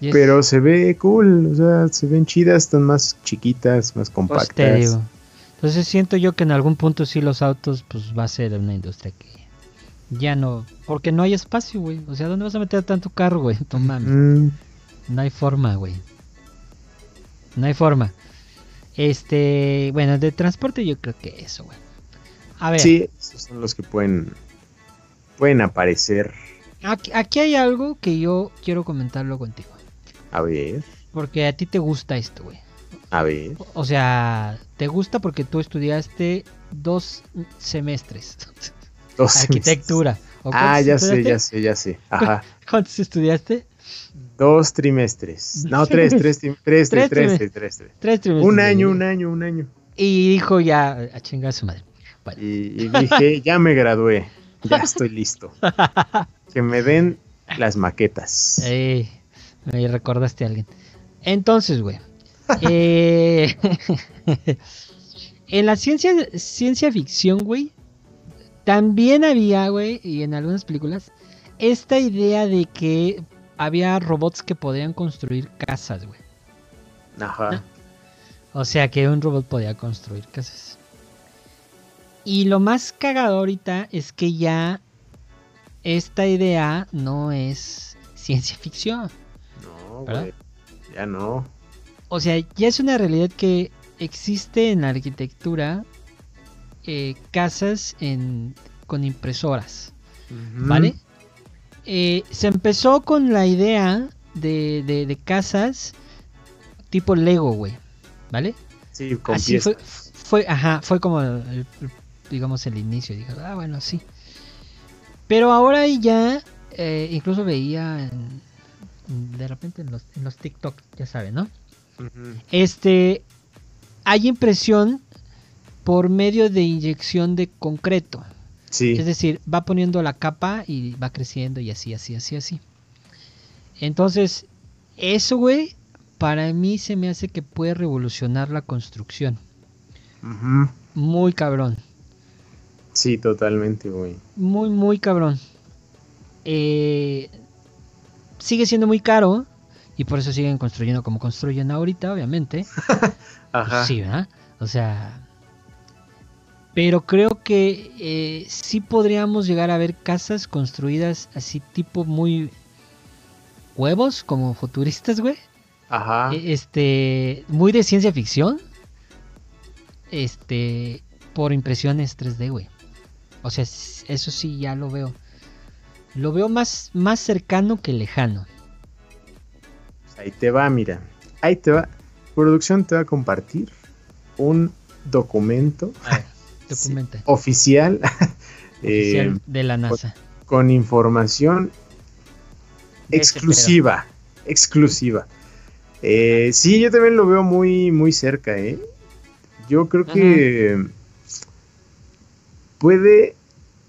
Pero se ve cool, o sea, se ven chidas, están más chiquitas, más pues compactas. Entonces siento yo que en algún punto sí los autos pues va a ser una industria que ya no, porque no hay espacio, güey. O sea, ¿dónde vas a meter tanto carro, güey? Mm. No hay forma, güey. No hay forma. Este, bueno, de transporte yo creo que eso, güey. A ver. Sí, esos son los que pueden pueden aparecer. Aquí, aquí hay algo que yo quiero comentarlo contigo. A ver. Porque a ti te gusta esto, güey. A ver. O sea, ¿te gusta porque tú estudiaste dos semestres? Dos Arquitectura. ah, ya sé, ya sé, ya sé. Ajá. ¿Cuántos estudiaste? Dos trimestres. No, tres, tres, tres, tres, tres, tres, tres, tres. trimestres. Un año, un año, un año. Y dijo ya, a chingar a su madre. Y, dije, ya me gradué, ya estoy listo. que me den las maquetas. Me recordaste a alguien. Entonces, güey, eh, en la ciencia, ciencia ficción, güey, también había, güey, y en algunas películas, esta idea de que había robots que podían construir casas, güey. Ajá. O sea que un robot podía construir casas. Y lo más cagado ahorita es que ya esta idea no es ciencia ficción. No, güey. Ya no. O sea, ya es una realidad que existe en la arquitectura eh, casas con impresoras, ¿vale? Eh, se empezó con la idea de, casas tipo Lego, güey, ¿vale? Sí, con Así fue, fue, ajá, fue como, digamos, el inicio. Ah, bueno, sí. Pero ahora ya, eh, incluso veía de repente en los, en los TikTok, ya saben, ¿no? Este, hay impresión por medio de inyección de concreto. Es decir, va poniendo la capa y va creciendo y así, así, así, así. Entonces, eso, güey, para mí se me hace que puede revolucionar la construcción. Muy cabrón. Sí, totalmente, güey. Muy, muy cabrón. Eh, sigue siendo muy caro, y por eso siguen construyendo como construyen ahorita, obviamente. Ajá. Sí, ¿verdad? O sea. Pero creo que eh, sí podríamos llegar a ver casas construidas así tipo muy huevos, como futuristas, güey. Ajá. E, este, muy de ciencia ficción. Este, por impresiones 3D, güey. O sea, eso sí ya lo veo. Lo veo más, más cercano que lejano. Ahí te va, mira. Ahí te va. Producción te va a compartir un documento, oficial eh, de la NASA. Con, información exclusiva, exclusiva. Eh, sí, yo también lo veo muy, muy cerca, ¿eh? Yo creo que puede,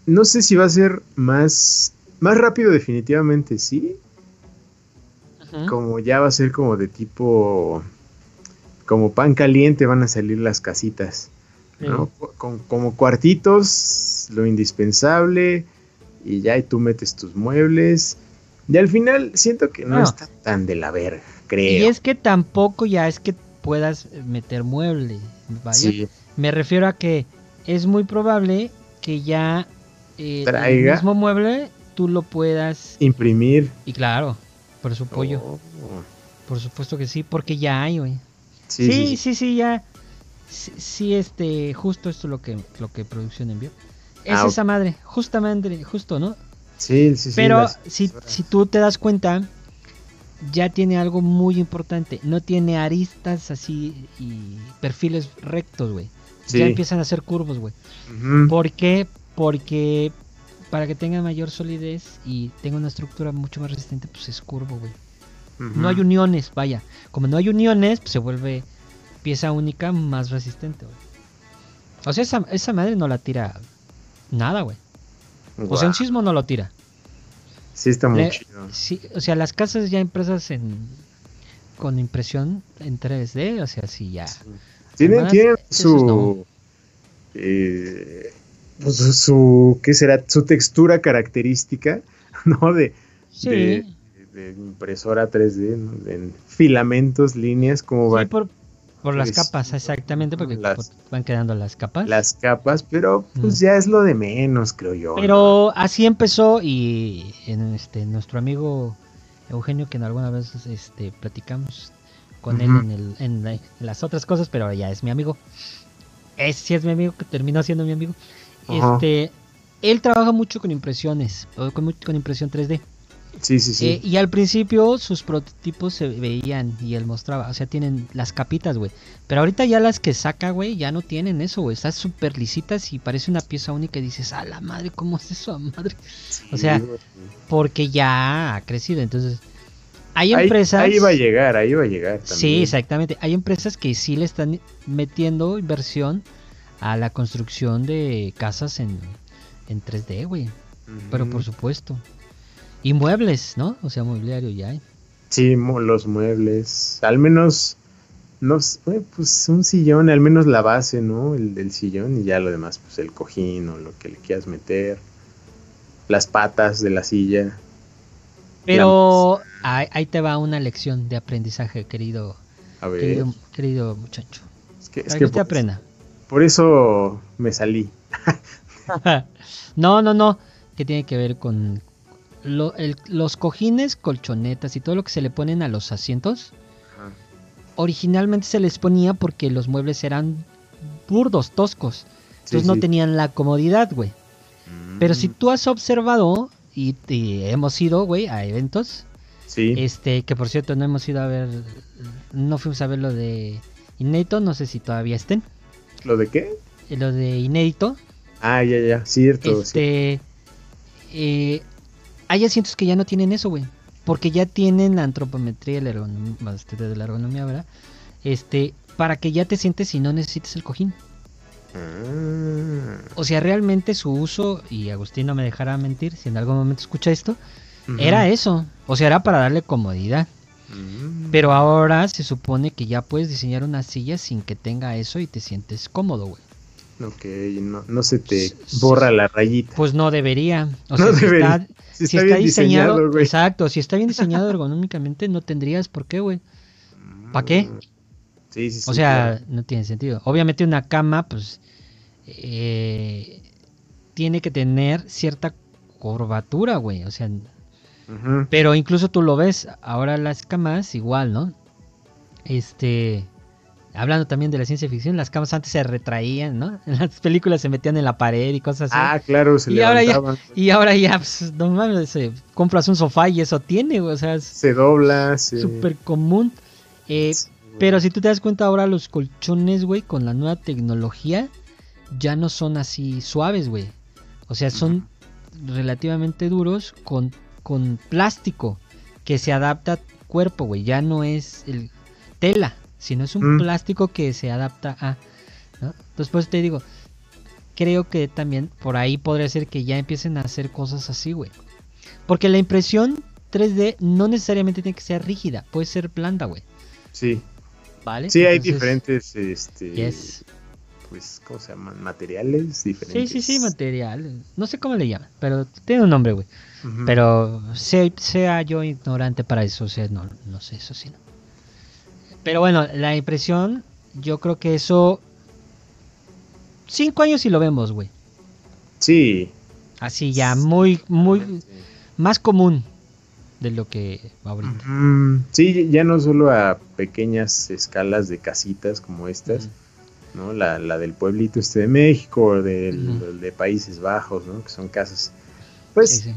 no sé si va a ser más, más rápido definitivamente, sí. Como ya va a ser como de tipo, como pan caliente van a salir las casitas. Con, como cuartitos, lo indispensable, y ya y tú metes tus muebles. Y al final siento que no, está tan de la verga, creo. Y es que tampoco ya es que puedas meter muebles. Me refiero a que es muy probable que ya eh, el mismo mueble tú lo puedas imprimir. Y claro, por su pollo. Oh. Por supuesto que sí, porque ya hay, güey. Sí sí, sí, ya. Sí, este, justo esto es lo que, lo que producción envió. Es ah, esa madre, justamente, justo, ¿no? Sí, sí, sí. Pero si, si tú te das cuenta, ya tiene algo muy importante. No tiene aristas así y perfiles rectos, güey. Ya empiezan a ser curvos, güey. ¿Por qué? Porque para que tenga mayor solidez y tenga una estructura mucho más resistente, pues es curvo, güey. No hay uniones, vaya. Como no hay uniones, pues se vuelve pieza única más resistente, güey. O sea, esa, esa madre no la tira nada, güey. O sea, un sismo no lo tira. Sí, está muy chido. Sí, o sea, las casas ya impresas en con impresión en 3D, o sea, sí, ya. Tienen, su. Eh, pues su. ¿Qué será? Su textura característica, ¿no? De. De, impresora 3D, en filamentos, líneas, como va. por, por las capas, exactamente, porque van quedando las capas. Las capas, pero pues ya es lo de menos, creo yo. Pero así empezó y en este nuestro amigo Eugenio, que en alguna vez este, platicamos con él en, el, en, las otras cosas, pero ahora ya es mi amigo. Es, sí es mi amigo, que terminó siendo mi amigo. Este, él trabaja mucho con impresiones, con, con impresión 3D. Sí, sí, sí. Eh, y al principio sus prototipos se veían y él mostraba, o sea, tienen las capitas, güey. Pero ahorita ya las que saca, güey, ya no tienen eso, güey. Están súper lisitas y parece una pieza única y dices, a la madre, ¿cómo es eso, madre? o sea, porque ya ha crecido, entonces... Hay empresas... Ahí, va a llegar, ahí va a llegar. También. Sí, exactamente. Hay empresas que sí le están metiendo inversión a la construcción de casas en, en 3D, güey. Pero por supuesto. Y muebles, ¿no? O sea, mobiliario ya hay. Sí, los muebles. Al menos, no pues un sillón, al menos la base, ¿no? El del sillón y ya lo demás, pues el cojín o lo que le quieras meter. Las patas de la silla. Pero ahí, te va una lección de aprendizaje, querido, A ver. querido, muchacho. Es que, es que, te aprenda. Por eso me salí. no, no, no. Que tiene que ver con, los cojines, colchonetas y todo lo que se le ponen a los asientos, originalmente se les ponía porque los muebles eran burdos, toscos. Entonces no tenían la comodidad, güey. Pero si mm. tú has observado, y, hemos ido, güey, a eventos, este, que por cierto no hemos ido a ver, no fuimos a ver lo de Inédito, no sé si todavía estén. ¿Lo de qué? Eh, lo de Inédito. Ah, ya, ya, cierto. Este, eh, hay asientos que ya no tienen eso, güey. Porque ya tienen la antropometría la este, de la ergonomía, ¿verdad? Este, para que ya te sientes y no necesites el cojín. Ah. O sea, realmente su uso, y Agustín no me dejará mentir si en algún momento escucha esto, era eso. O sea, era para darle comodidad. Mm. Pero ahora se supone que ya puedes diseñar una silla sin que tenga eso y te sientes cómodo, güey. Ok, no, no se te borra la rayita. Pues no debería. O sea, debería. Si está, diseñado, exacto, si está bien diseñado ergonómicamente, no tendrías por qué, güey. ¿Para qué? Sí, sí, o sea, no tiene sentido. Obviamente una cama, pues, eh, tiene que tener cierta curvatura, güey. O sea, pero incluso tú lo ves, ahora las camas igual, ¿no? Este, hablando también de la ciencia ficción, las camas antes se retraían, ¿no? En las películas se metían en la pared y cosas así. Ah, claro, se y levantaban. Ahora ya, y ahora ya, pues, no mames, compras un sofá y eso tiene, o sea, se dobla, sí. súper común. Eh, pero si tú te das cuenta ahora los colchones, güey, con la nueva tecnología, ya no son así suaves, güey. O sea, son relativamente duros con, con plástico que se adapta al cuerpo, güey. Ya no es el tela, sino es un mm. plástico que se adapta a... ¿no? Entonces, te digo, creo que también por ahí podría ser que ya empiecen a hacer cosas así, güey. Porque la impresión 3D no necesariamente tiene que ser rígida, puede ser blanda, güey. Sí. ¿Vale? Sí, hay diferentes, este, pues, ¿cómo se llaman? Materiales diferentes. Sí, sí, sí, materiales. No sé cómo le llaman, pero tiene un nombre, güey. Pero sea, yo ignorante para eso, o sea, no, no sé, eso sí, no. Pero bueno, la impresión, yo creo que eso... Cinco años y lo vemos, güey. Sí. Así ya, muy, muy... Más común de lo que ahorita. Sí, ya no solo a pequeñas escalas de casitas como estas, ¿no? La, del pueblito este de México o de Países Bajos, ¿no? Que son casas, pues,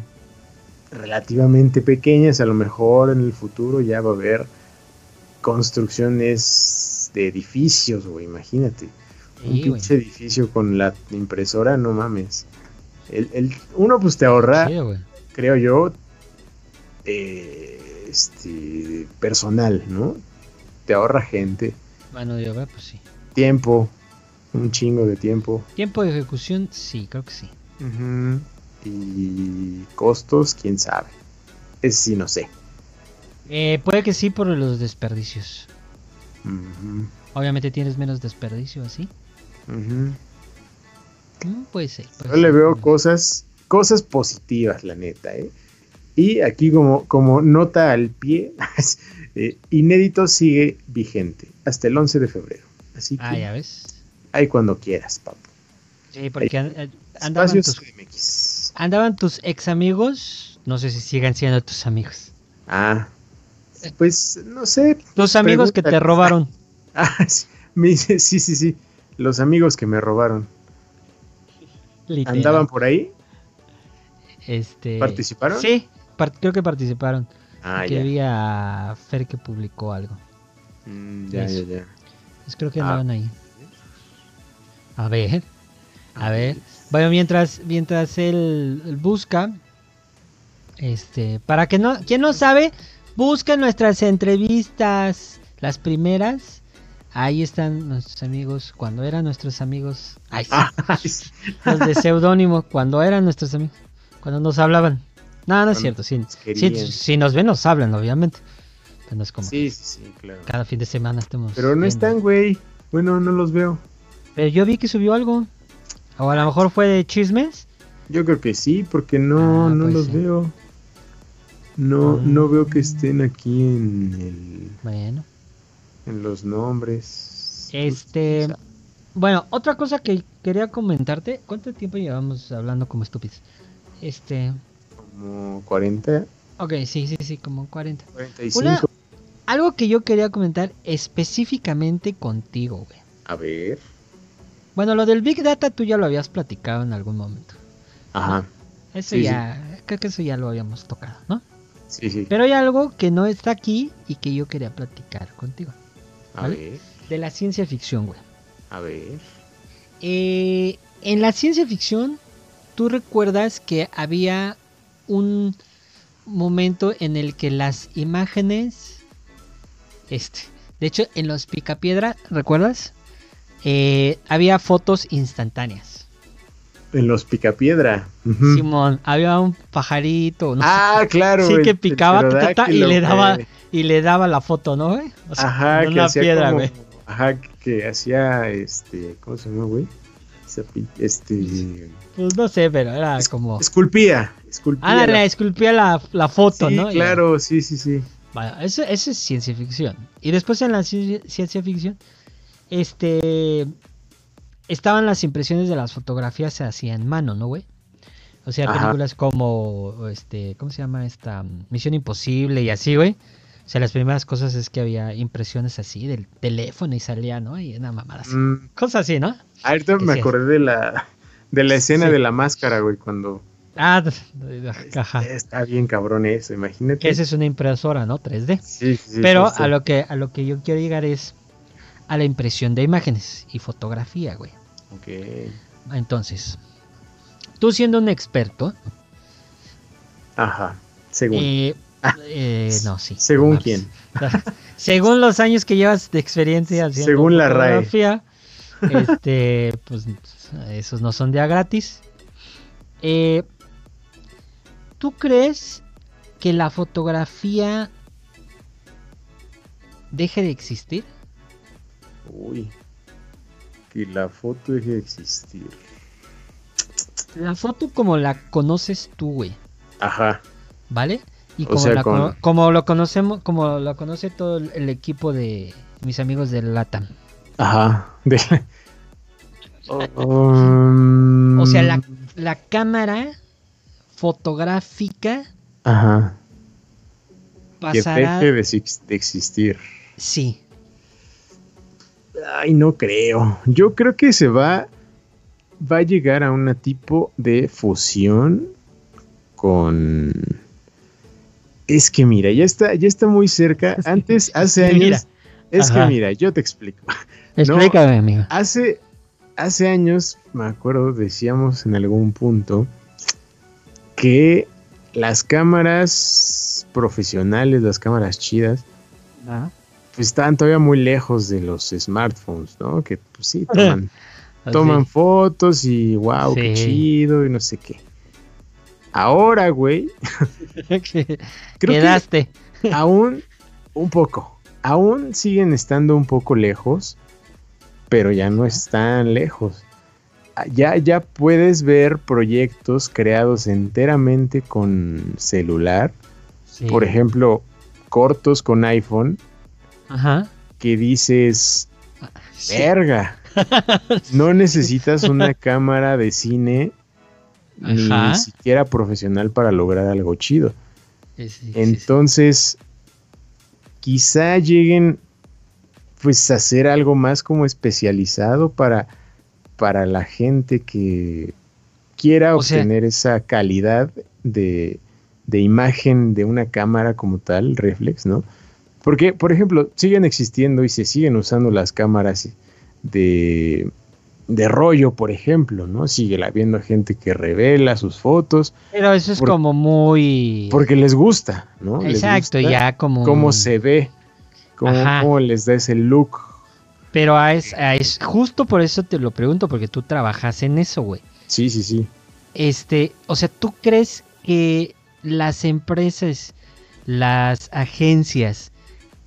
relativamente pequeñas, a lo mejor en el futuro ya va a haber construcciones de edificios, güey, imagínate. un pinche edificio con la impresora, no mames. El, uno pues te ahorra, creo yo, eh, este, personal, ¿no? Te ahorra gente. Bueno, yo veo, pues sí. Tiempo, un chingo de tiempo. Tiempo de ejecución, sí, creo que sí. Y costos, quién sabe. Es sí, no sé. Eh, puede que sí por los desperdicios. Obviamente tienes menos desperdicio así. Mm, puede ser. Yo le veo cosas, cosas positivas, la neta, ¿eh? Y aquí como, como nota al pie, eh, inédito sigue vigente hasta el 11 de febrero. Así ah, ya ves. Ahí cuando quieras, papu. Sí, porque andaban tus, andaban tus ex amigos, no sé si sigan siendo tus amigos. Ah, pues no sé. Tus amigos que te robaron. Ah, sí, sí, sí, sí. Los amigos que me robaron. ¿Andaban por ahí? Este... ¿Participaron? Sí, creo que participaron. Ah, que había Fer que publicó algo. Mm, ya, ya, ya. Pues creo que ah. andaban ahí. A ver. A ver. Bueno, mientras, mientras él, busca. Este. Para que no. Quien no sabe. Busca nuestras entrevistas. Las primeras. Ahí están nuestros amigos. Cuando eran nuestros amigos. Ay, sí. Los de seudónimo. Cuando eran nuestros amigos. Cuando nos hablaban. No, no es cierto. Si, si, nos ven, nos hablan, obviamente. Pero no es como. Sí, sí, sí, claro. Cada fin de semana estemos. Pero no están, güey. Bueno, no los veo. Pero yo vi que subió algo. O a lo mejor fue de chismes. Yo creo que sí, porque no, ah, no los veo. No, ah. no veo que estén aquí en el. Bueno. En los nombres. Este. Bueno, otra cosa que quería comentarte. ¿Cuánto tiempo llevamos hablando como estúpidos? Este. Como 40. Ok, sí, sí, sí, como 40. 45. algo que yo quería comentar específicamente contigo, güey. A ver. Bueno, lo del Big Data tú ya lo habías platicado en algún momento. Ajá. Eso ya, creo que eso ya lo habíamos tocado, ¿no? Sí, sí. Pero hay algo que no está aquí y que yo quería platicar contigo. A ver. De la ciencia ficción, güey. A ver. Eh, en la ciencia ficción, tú recuerdas que había un momento en el que las imágenes, este, de hecho en los Picapiedra, ¿recuerdas? Eh, había fotos instantáneas. En los Picapiedra. Simón, había un pajarito. ah, claro. Sí, que picaba y le daba y le daba la foto, ¿no, güey? ajá, que hacía piedra, güey. Ajá, que hacía este, ¿cómo se llama, güey? Este, pues no sé, pero era como esculpía, esculpía. Ah, la, esculpía la, la foto, sí, ¿no? Claro, sí, sí, sí. Bueno, eso, eso es ciencia ficción. Y después en la ciencia ficción este estaban las impresiones de las fotografías se hacían mano, ¿no, güey? O sea, películas como este, ¿cómo se llama esta? Misión Imposible y así, güey. O sea, las primeras cosas es que había impresiones así del teléfono y salía, ¿no? Y una mamada así. Mm. Cosas así, ¿no? Ahorita me acordé de la de la escena de la máscara, güey, cuando Ah, caja. Está bien cabrón eso, imagínate. Esa es una impresora, ¿no? 3D. Sí, sí, Pero a lo que a lo que yo quiero llegar es a la impresión de imágenes y fotografía, güey. Ok. Entonces, tú siendo un experto. Ajá, según. Eh, eh, no, sí. ¿Según quién? Según los años que llevas de experiencia haciendo Según la RAE. Este, pues esos no son de gratis. Eh, ¿Tú crees que la fotografía deje de existir? Uy, que la foto deje de existir. La foto como la conoces tú, güey. Ajá. ¿Vale? Y como, como lo conocemos, como lo conoce todo el equipo de mis amigos de LATAM. Ajá. Um, o sea, la, la, cámara fotográfica. Ajá. Pasará... Que deje de, existir. Sí. Ay, no creo. Yo creo que se va. Va a llegar a un tipo de fusión con es que mira, ya está, ya está muy cerca. Antes, hace años. es que mira, yo te explico. Explícame, amigo. Hace, hace años, me acuerdo, decíamos en algún punto que las cámaras profesionales, las cámaras chidas, pues estaban todavía muy lejos de los smartphones, ¿no? Que pues sí, toman, toman fotos y wow, qué chido y no sé qué. Ahora, güey. Quedaste. aún un poco. Aún siguen estando un poco lejos, pero ya no están lejos. Ya, ya puedes ver proyectos creados enteramente con celular. Por ejemplo, cortos con iPhone. Ajá. Que dices, verga. No necesitas una cámara de cine ni siquiera profesional para lograr algo chido. Entonces, quizá lleguen pues a hacer algo más como especializado para, para la gente que quiera obtener esa calidad de, de imagen de una cámara como tal, reflex, ¿no? Porque, por ejemplo, siguen existiendo y se siguen usando las cámaras de de rollo, por ejemplo, ¿no? Sigue habiendo gente que revela sus fotos. Pero eso es como muy... Porque les gusta, ¿no? Exacto, ya como... Cómo se ve, cómo, les da ese look. Pero es, es, justo por eso te lo pregunto, porque tú trabajas en eso, güey. Sí, sí, sí. Este, o sea, ¿tú crees que las empresas, las agencias,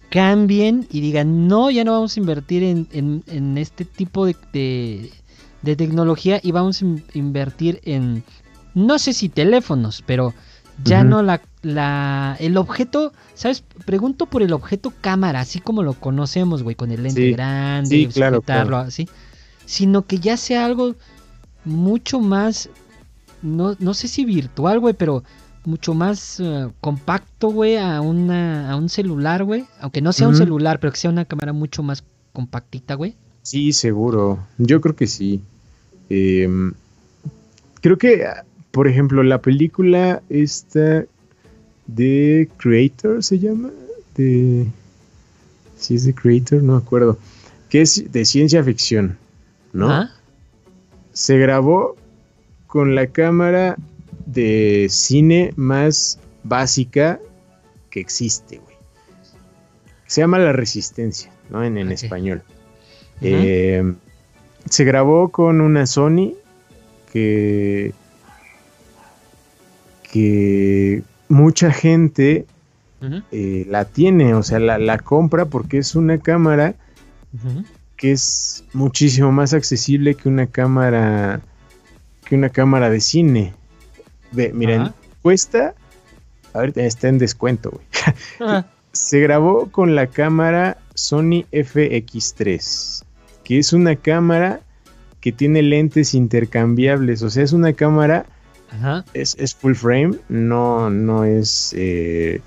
cambien y digan, no, ya no vamos a invertir en, este tipo de, de, tecnología y vamos a invertir en, no sé si teléfonos, pero ya no la, la, el objeto, ¿sabes? Pregunto por el objeto cámara, así como lo conocemos, güey, con el lente grande, sí, claro, así, sino que ya sea algo mucho más, no, no sé si virtual, güey, pero mucho más eh, compacto, güey, a, una, a un celular, güey. Aunque no sea un celular, pero que sea una cámara mucho más compactita, güey. Sí, seguro. Yo creo que sí. Em, creo que, por ejemplo, la película esta de Creator se llama. De... Si es de Creator, no me acuerdo. Que es de ciencia ficción, ¿no? Se grabó con la cámara de cine más básica que existe, güey. Se llama La Resistencia, ¿no? En, español. Eh, se grabó con una Sony que, que mucha gente eh, la tiene, o sea, la, compra porque es una cámara que es muchísimo más accesible que una cámara que una cámara de cine. Ve, miren, cuesta. Ahorita está en descuento, güey. Se grabó con la cámara Sony FX3, que es una cámara que tiene lentes intercambiables. O sea, es una cámara. Es, full frame, no, no es eh,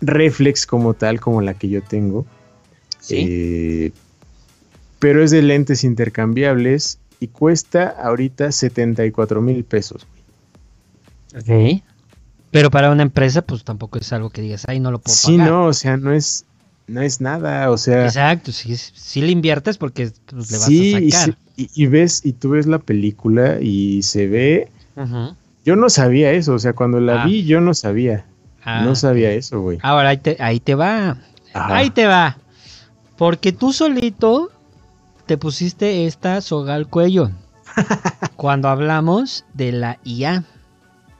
reflex como tal, como la que yo tengo. Eh, pero es de lentes intercambiables y cuesta ahorita 74 mil pesos. Ok. Pero para una empresa, pues tampoco es algo que digas, ay, no lo puedo pagar. Sí, no, o sea, no es, no es nada, o sea. Exacto, si, si le inviertes porque pues, le vas a sacar. Y, y, ves, y tú ves la película y se ve. Yo no sabía eso, o sea, cuando la ah. vi, yo no sabía. no ah, sabía eso, güey. Ahora ahí te, ahí te va. Ahí te va. Porque tú solito te pusiste esta soga al cuello. cuando hablamos de la IA.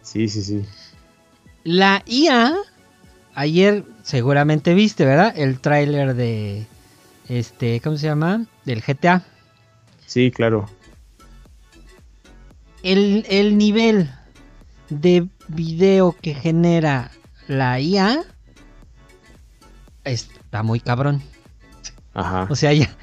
Sí, sí, sí. La IA, ayer seguramente viste, ¿verdad? El tráiler de, este, ¿cómo se llama? Del GTA. Sí, claro. El, el nivel de video que genera la IA está muy cabrón. Ajá. O sea, ya,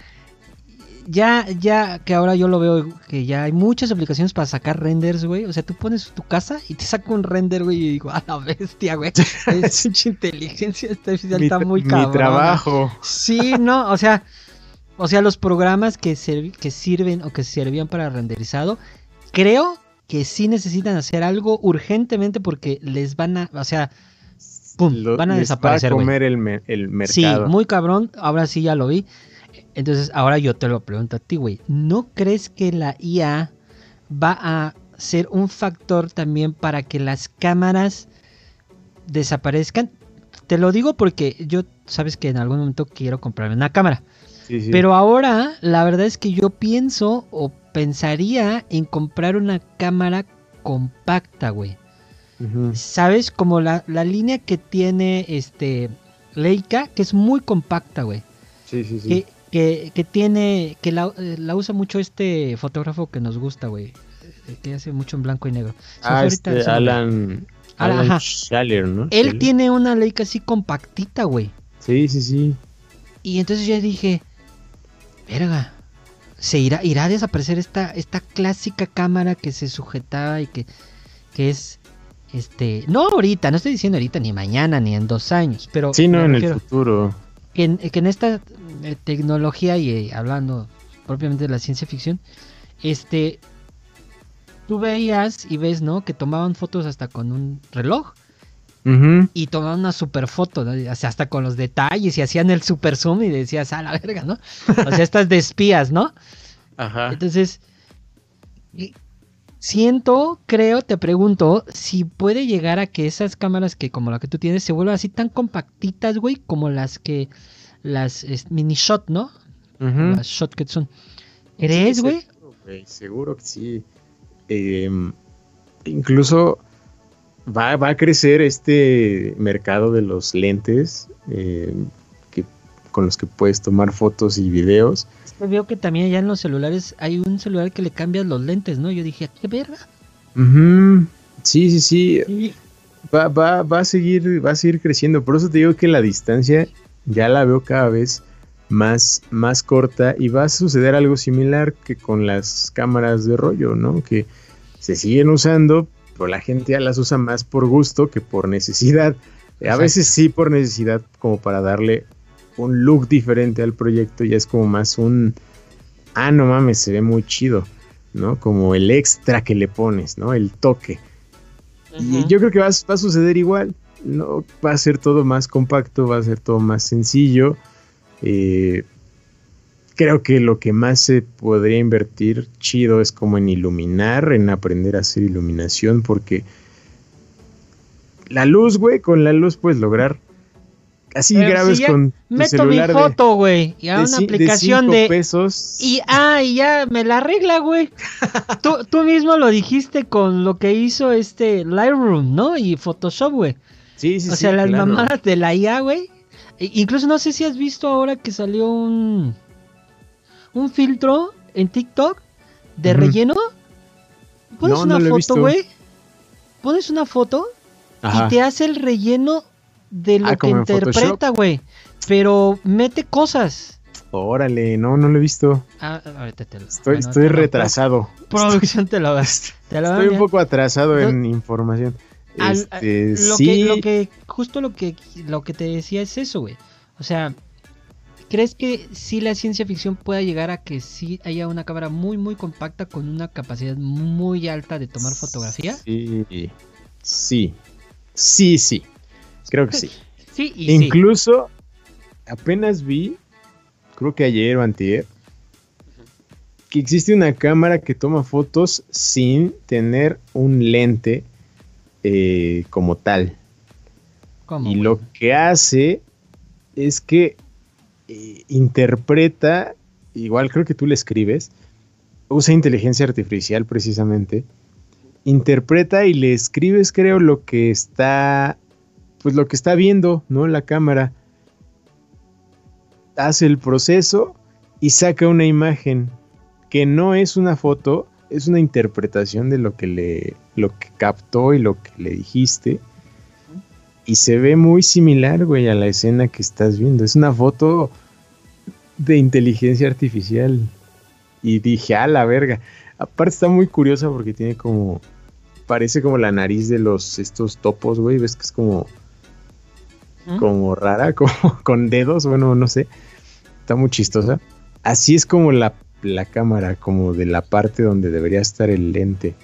ya, ya que ahora yo lo veo que ya hay muchas aplicaciones para sacar renders, güey. O sea, tú pones tu casa y te saca un render, güey, y digo, a la bestia, güey. Es mucha inteligencia artificial, está muy cabrón. Mi trabajo. Sí, no, o sea, o sea, los programas que, que sirven o que servían para renderizado, creo que sí necesitan hacer algo urgentemente porque les van a, o sea, pum, van a desaparecer. Va a comer el, el mercado. Sí, muy cabrón, ahora sí ya lo vi. Entonces, ahora yo te lo pregunto a ti, güey. ¿No crees que la IA va a ser un factor también para que las cámaras desaparezcan? Te lo digo porque yo, sabes que en algún momento quiero comprarme una cámara. Pero ahora, la verdad es que yo pienso o pensaría en comprar una cámara compacta, güey. ¿Sabes? Como la, la, línea que tiene este Leica, que es muy compacta, güey. Sí, sí, sí que, tiene, que la, usa mucho este fotógrafo que nos gusta, güey, que hace mucho en blanco y negro. Ah, este Alan, Alan ¿no? Él tiene una Leica así compactita, güey. Sí, sí, sí. Y entonces yo dije, verga, se irá, irá a desaparecer esta, esta clásica cámara que se sujetaba y que, que es este, no ahorita, no estoy diciendo ahorita ni mañana ni en dos años, pero sí, no en el futuro. Que en, que en esta eh, tecnología y eh, hablando propiamente de la ciencia ficción, este, tú veías y ves, ¿no? Que tomaban fotos hasta con un reloj. Y tomaban una super foto, hasta con los detalles y hacían el super zoom y decías, a la verga, ¿no? O sea, estas de espías, ¿no? Ajá. Entonces, siento, creo, te pregunto, si puede llegar a que esas cámaras que como la que tú tienes se vuelvan así tan compactitas, güey, como las que las mini shot, ¿no? Las shot que son. ¿Crees, güey? seguro, que sí. Em, incluso va, a crecer este mercado de los lentes em, que, con los que puedes tomar fotos y videos. Veo que también ya en los celulares hay un celular que le cambias los lentes, ¿no? Yo dije, ¿qué verga? sí, sí, sí. Va, va, va, a seguir, va a seguir creciendo. Por eso te digo que la distancia ya la veo cada vez más, más corta y va a suceder algo similar que con las cámaras de rollo, ¿no? Que se siguen usando, pero la gente ya las usa más por gusto que por necesidad. A veces sí por necesidad, como para darle un look diferente al proyecto, ya es como más un, ah, no mames, se ve muy chido, ¿no? Como el extra que le pones, ¿no? El toque. Y yo creo que va, va a suceder igual no va a ser todo más compacto, va a ser todo más sencillo. Eh, creo que lo que más se podría invertir chido es como en iluminar, en aprender a hacer iluminación, porque la luz, güey, con la luz puedes lograr así graves con tu meto mi foto, güey, y a una aplicación de, pesos. Y ah, y ya me la arregla, güey. tú, tú mismo lo dijiste con lo que hizo este Lightroom, ¿no? Y Photoshop, güey. O sea, las mamadas de la IA, güey. E incluso no sé si has visto ahora que salió un. Un filtro en TikTok de relleno. Pones una foto, güey. Pones una foto y te hace el relleno de lo ah, que interpreta, güey. Pero mete cosas. Órale, no, no lo he visto. Ah, ahorita te lo, estoy, estoy retrasado. Producción te lo vas. estoy un poco atrasado en información. Este, lo, que, lo que, justo lo que, lo que te decía es eso, güey. O sea, ¿crees que si la ciencia ficción pueda llegar a que sí haya una cámara muy, muy compacta con una capacidad muy alta de tomar fotografía? Sí, sí, sí, sí. Creo que sí. sí y incluso, apenas vi, creo que ayer o antier, que existe una cámara que toma fotos sin tener un lente eh, como tal. y lo que hace es que eh, interpreta, igual creo que tú le escribes, usa inteligencia artificial precisamente, interpreta y le escribes creo lo que está, pues lo que está viendo, ¿no? La cámara. Hace el proceso y saca una imagen que no es una foto, es una interpretación de lo que le lo que captó y lo que le dijiste. Y se ve muy similar, güey, a la escena que estás viendo. Es una foto de inteligencia artificial. Y dije, a la verga. Aparte está muy curiosa porque tiene como... Parece como la nariz de los estos topos, güey. Ves que es como... ¿Mm? Como rara, como con dedos, bueno, no sé. Está muy chistosa. Así es como la la cámara como de la parte donde debería estar el lente.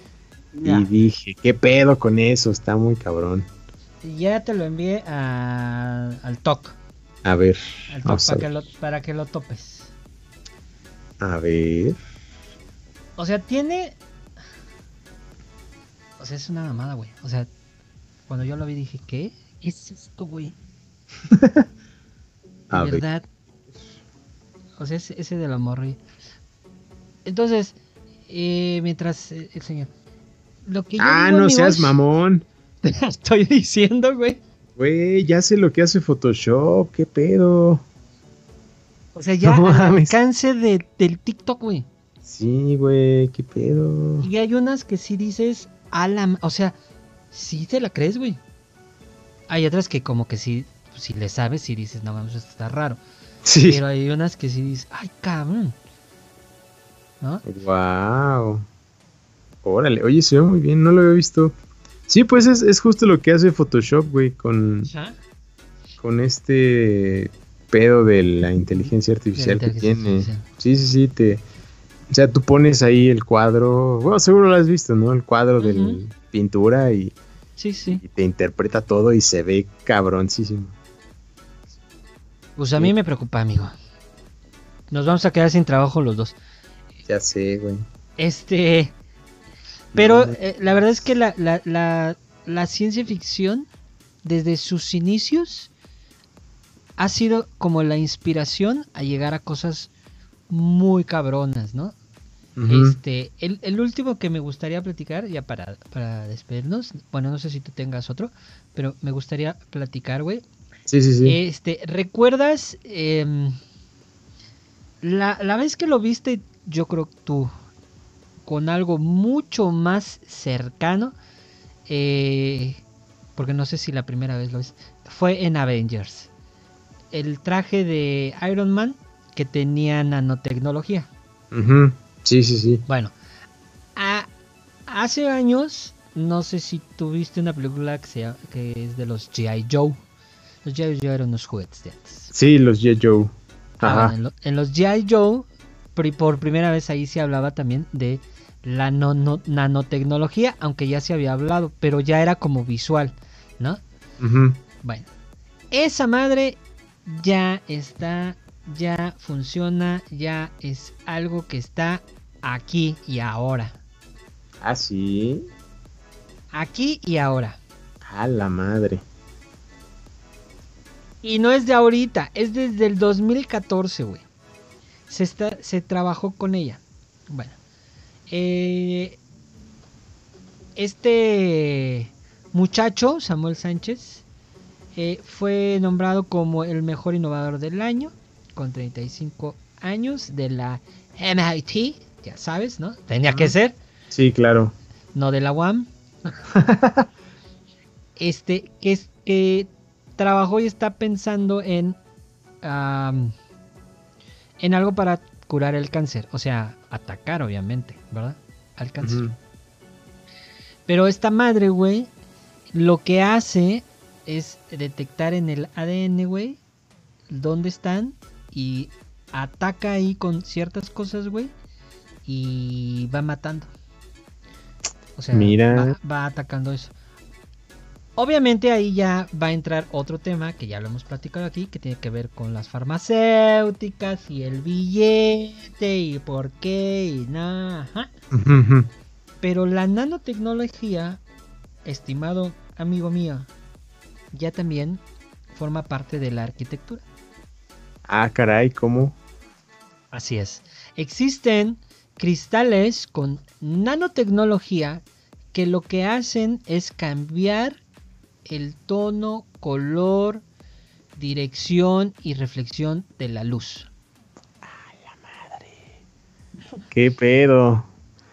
Y dije, ¿qué pedo con eso? Está muy cabrón. Ya te lo envié al TOC. A ver. Al TOC para, que lo, para que lo topes. A ver. O sea, tiene. O sea, es una mamada, güey. O sea, cuando yo lo vi dije, ¿qué es esto, güey? A verdad. O sea, ese, de la morri. Entonces, eh, mientras eh, el señor. Lo que ah, no seas mamón. Te estoy diciendo, güey. Güey, ya sé lo que hace Photoshop, qué pedo. O sea, ya no, alcance de, del TikTok, güey. Sí, güey, qué pedo. Y hay unas que sí dices, a la, o sea, sí te la crees, güey. Hay otras que como que sí, si le sabes, sí dices, no, vamos, esto está raro. Sí. Pero hay unas que sí dices, ay, cabrón. ¿no? Wow. Órale, oye, se ve muy bien, no lo había visto. Sí, pues es, justo lo que hace Photoshop, güey, con, con este pedo de la inteligencia artificial que tiene. Sí, sí, sí, te... O sea, tú pones ahí el cuadro, bueno, seguro lo has visto, ¿no? El cuadro de pintura y, sí, sí. y te interpreta todo y se ve cabroncísimo. Pues a mí me preocupa, amigo. Nos vamos a quedar sin trabajo los dos. Ya sé, güey. Este. Pero eh, la verdad es que la, la, ciencia ficción, desde sus inicios, ha sido como la inspiración a llegar a cosas muy cabronas, ¿no? Este, el, último que me gustaría platicar, ya para, para despedirnos, bueno, no sé si tú tengas otro, pero me gustaría platicar, güey. Sí, sí, sí. Este, ¿recuerdas em, la, la vez que lo viste yo creo que tú, con algo mucho más cercano, eh, porque no sé si la primera vez lo es, fue en Avengers. El traje de Iron Man que tenía nanotecnología. Sí, sí, sí. Bueno, hace años, no sé si tuviste una película que, que es de los G.I. Joe. Los G.I. Joe eran unos juguetes de antes. Sí, los G.I. Joe. Ah, en, en, los G.I. Joe por primera vez ahí se hablaba también de la nanotecnología, aunque ya se había hablado, pero ya era como visual, ¿no? Bueno, esa madre ya está, ya funciona, ya es algo que está aquí y ahora. ¿Ah, sí? Aquí y ahora. A la madre. Y no es de ahorita, es desde el 2014, güey se, está, se trabajó con ella. Bueno, eh, este muchacho, Samuel Sánchez, eh, fue nombrado como el mejor innovador del año, con 35 años, de la MIT, ya sabes, ¿no? Tenía que ser. Sí, claro. No de la UAM. este, que, es, que trabajó y está pensando en en algo para curar el cáncer. O sea, atacar, obviamente, ¿verdad? Al cáncer. Pero esta madre, güey, lo que hace es detectar en el ADN, güey, dónde están y ataca ahí con ciertas cosas, güey, y va matando. O sea, Va, va, atacando eso. Obviamente ahí ya va a entrar otro tema que ya lo hemos platicado aquí, que tiene que ver con las farmacéuticas y el billete y por qué y nada. Pero la nanotecnología, estimado amigo mío, ya también forma parte de la arquitectura. Ah, caray, ¿cómo? Así es. Existen cristales con nanotecnología que lo que hacen es cambiar el tono, color, dirección y reflexión de la luz. Ay, la madre. ¿Qué pedo?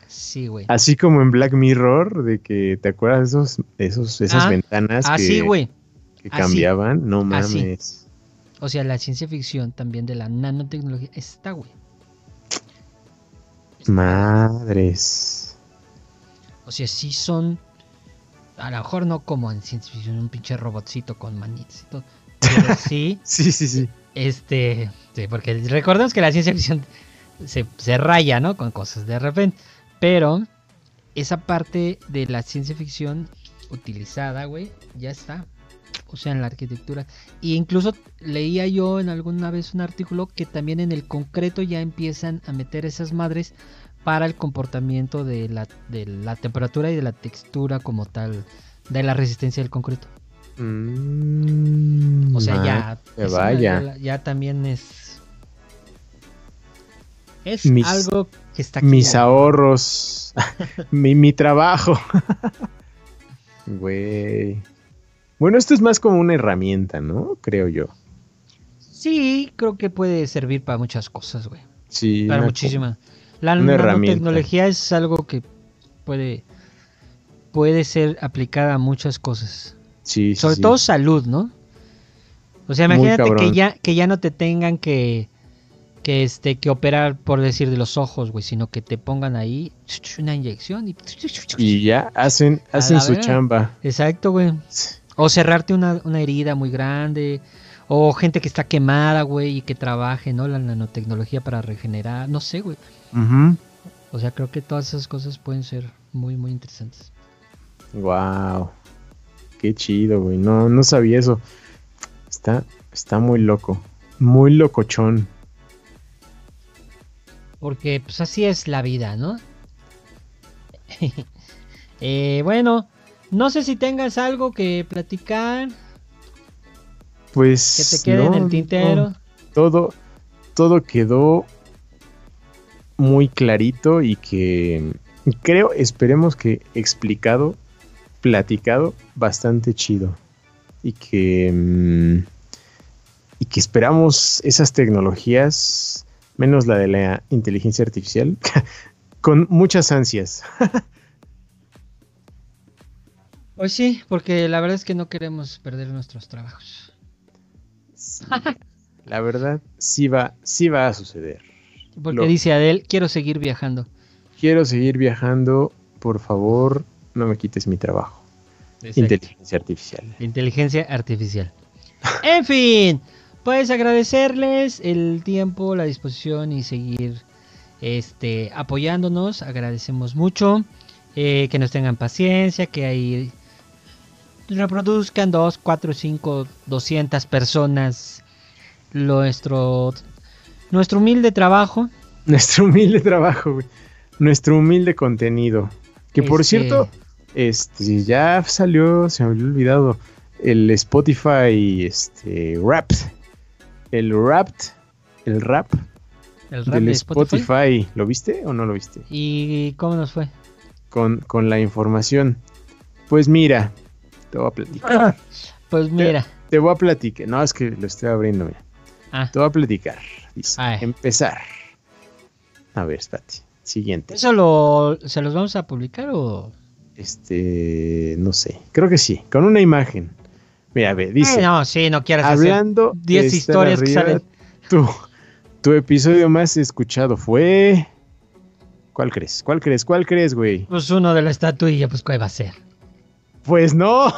Sí, güey. Así como en Black Mirror, de que te acuerdas de esos, esos, esas ah, ventanas así, que, que cambiaban. No mames. O sea, la ciencia ficción también de la nanotecnología está, güey. Madres. O sea, sí son a lo mejor no como en ciencia ficción, un pinche robotcito con manitas y todo. Pero sí. sí, sí, sí. Este, sí, porque recordemos que la ciencia ficción se, se raya, ¿no? Con cosas de repente. Pero esa parte de la ciencia ficción utilizada, güey, ya está. O sea, en la arquitectura. Y incluso leía yo en alguna vez un artículo que también en el concreto ya empiezan a meter esas madres para el comportamiento de la, de la temperatura y de la textura como tal, de la resistencia del concreto. Mm, o sea, ya, vaya. ya, también es... Es algo que está aquí. Mis ahorros, mi, mi trabajo. Güey. Bueno, esto es más como una herramienta, ¿no? Creo yo. Sí, creo que puede servir para muchas cosas, güey. Sí. Para muchísimas. La nanotecnología es algo que puede, puede ser aplicada a muchas cosas. Sí, Sobre todo salud, ¿no? O sea, imagínate que ya, que ya no te tengan que, que, este, que operar, por decir, de los ojos, güey, sino que te pongan ahí una inyección y... Y ya hacen, hacen su chamba. Exacto, güey. O cerrarte una, una herida muy grande. O gente que está quemada, güey, y que trabaje, ¿no? La nanotecnología para regenerar. No sé, güey. O sea, creo que todas esas cosas pueden ser muy, muy interesantes. Wow. Qué chido, güey. No, no sabía eso. Está, está muy loco. Muy locochón. Porque pues así es la vida, ¿no? eh, bueno, no sé si tengas algo que platicar. Pues. Que te quede en el tintero. todo, todo quedó muy clarito y que creo, esperemos que explicado, platicado, bastante chido. Y que, mm, y que esperamos esas tecnologías, menos la de la inteligencia artificial, con muchas ansias. Pues sí, porque la verdad es que no queremos perder nuestros trabajos. La verdad, sí va, sí va a suceder. Porque dice Adel, quiero seguir viajando. Quiero seguir viajando, por favor, no me quites mi trabajo. Inteligencia artificial. Inteligencia artificial. en fin, pues agradecerles el tiempo, la disposición y seguir este, apoyándonos. Agradecemos mucho. Eh, que nos tengan paciencia, que ahí reproduzcan 2, 4, 5, 200 personas nuestro nuestro humilde trabajo. Nuestro humilde trabajo, güey. Nuestro humilde contenido. Que por este cierto, este ya salió, se me había olvidado, el Spotify este rap. El rap, el rap. El rap del de Spotify? ¿Lo viste o no lo viste? ¿Y cómo nos fue? Con, con la información. Pues mira, te voy a platicar. pues mira. Te, voy a platicar. No, es que lo estoy abriendo, mira. Ah. Te voy a platicar. empezar. A ver, espérate. Siguiente. ¿Eso lo, se los vamos a publicar o...? Este, no sé. Creo que sí. Con una imagen. Mira, a ver, dice... no, sí, no quieras Hablando 10 historias que salen. Tu, tu episodio más escuchado fue... ¿Cuál crees? ¿Cuál crees? ¿Cuál crees, güey? Pues uno de la estatuilla, pues ¿cuál va a ser? Pues no.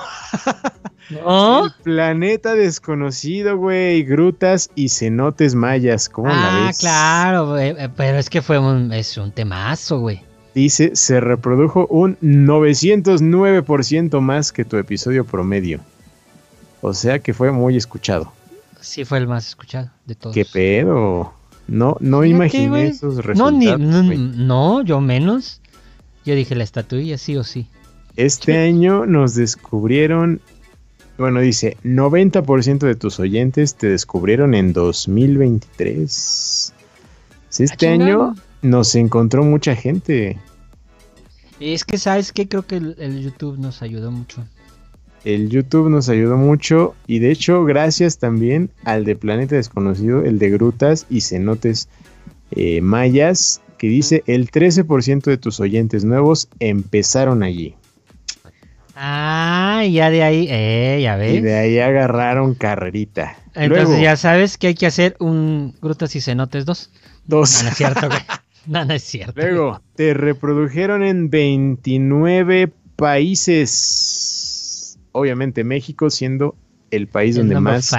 El planeta desconocido, güey. Grutas y cenotes mayas. ¿Cómo ah, la ves? claro, güey. Eh, pero es que fue un, es un temazo, güey. Dice, se reprodujo un 909% más que tu episodio promedio. O sea que fue muy escuchado. Sí, fue el más escuchado de todos. ¿Qué pedo? No, no imaginé esos resultados. No, no, yo menos. Yo dije la estatuilla sí o sí. Este año nos descubrieron, bueno, dice, 90% de tus oyentes te descubrieron en 2023. Este año nos encontró mucha gente. Es que, ¿sabes qué? Creo que el, YouTube nos ayudó mucho. El YouTube nos ayudó mucho y de hecho gracias también al de Planeta Desconocido, el de Grutas y Cenotes eh, Mayas, que dice el 13% de tus oyentes nuevos empezaron allí. Ah, ya de ahí, eh, ya ves. Y de ahí agarraron carrerita. Entonces ya sabes que hay que hacer un Grutas y Cenotes 2. Dos. No, es cierto, güey. No, no es cierto. Luego, te reprodujeron en 29 países. Obviamente México siendo el país donde más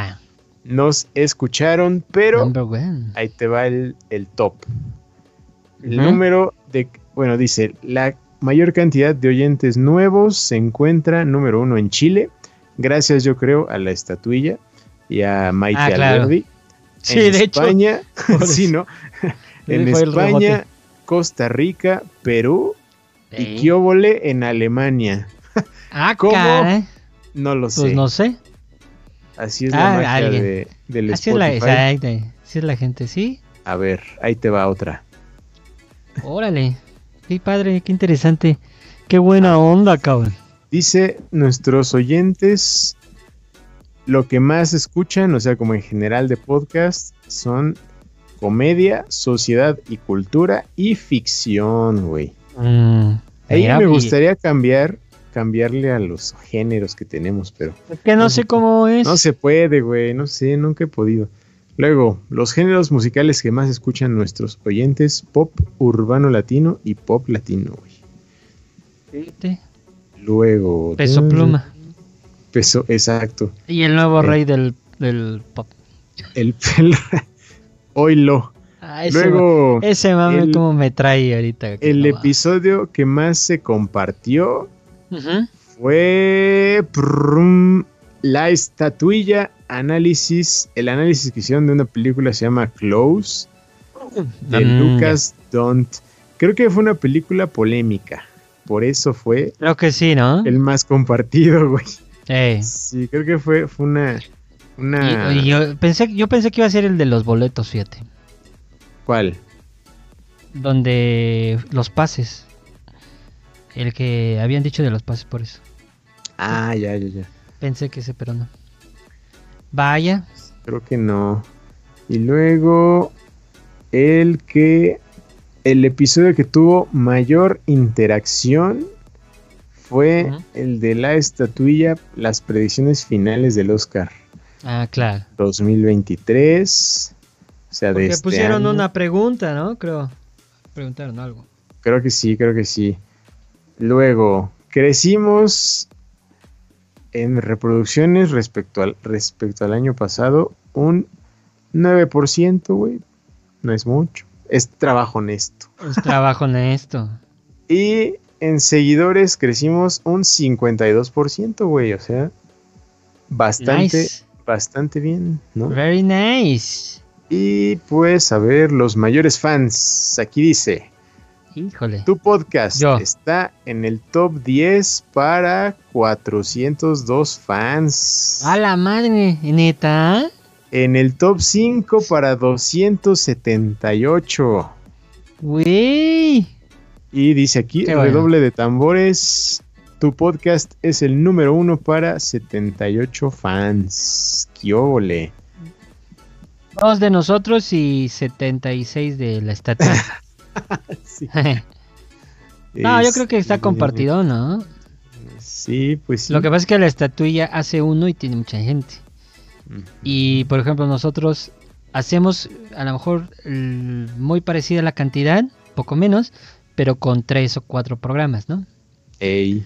nos escucharon, pero ahí te va el, top. El número de, bueno, dice, la mayor cantidad de oyentes nuevos se encuentra número uno en Chile, gracias yo creo a la estatuilla y a Maite ah, Alberdi. Sí, en de España, sí, ¿no? en España, Costa Rica, Perú y Kiobole en Alemania. Ah, ¿cómo? No lo pues sé. Pues no sé. Así es la ah, magia de, del Así Es la, así es la gente, ¿sí? A ver, ahí te va otra. Órale. Qué padre, qué interesante. Qué buena onda, cabrón. Dice nuestros oyentes lo que más escuchan, o sea, como en general de podcast, son comedia, sociedad y cultura y ficción, güey. Mm, Ahí me gustaría cambiar, cambiarle a los géneros que tenemos, pero. Es que no, sé cómo es. No se puede, güey, no sé, nunca he podido. Luego, los géneros musicales que más escuchan nuestros oyentes, pop urbano latino y pop latino, güey. Luego. Peso pluma. Peso, exacto. Y el nuevo rey del, del pop. El, el Oilo. Ah, ese, Luego, ese mame como me trae ahorita. El episodio que más se compartió fue la estatuilla análisis, el análisis que hicieron de una película se llama Close de mm. Lucas Don't. Creo que fue una película polémica, por eso fue. Creo que sí, ¿no? El más compartido, güey. Sí, creo que fue, fue una yo, pensé, yo pensé que iba a ser el de los boletos, fíjate. ¿Cuál? Donde los pases. El que habían dicho de los pases por eso. Ah, ya, ya, ya. Pensé que ese, pero no. Vaya. Creo que no. Y luego el que el episodio que tuvo mayor interacción fue el de la estatuilla, las predicciones finales del Oscar. Ah, claro. 2023. O sea, Porque de este pusieron una pregunta, ¿no? Creo. Preguntaron algo. Creo que sí, creo que sí. Luego, crecimos en reproducciones respecto al, respecto al año pasado un 9%, güey. No es mucho. Es trabajo honesto. Es trabajo honesto. y en seguidores crecimos un 52%, güey. O sea, bastante, bastante bien, ¿no? Very nice. Y pues, a ver, los mayores fans. Aquí dice. Híjole. Tu podcast está en el top 10 para 402 fans. A la madre, neta. En el top 5 para 278. Güey. Y dice aquí, el redoble de tambores. Tu podcast es el número uno para 78 fans. ¡Qué Dos de nosotros y 76 de la estatua. no, yo creo que está compartido, ¿no? Sí, pues sí. Lo que pasa es que la estatuilla hace uno y tiene mucha gente. Y por ejemplo, nosotros hacemos a lo mejor muy parecida la cantidad, poco menos, pero con tres o cuatro programas, ¿no? Ey.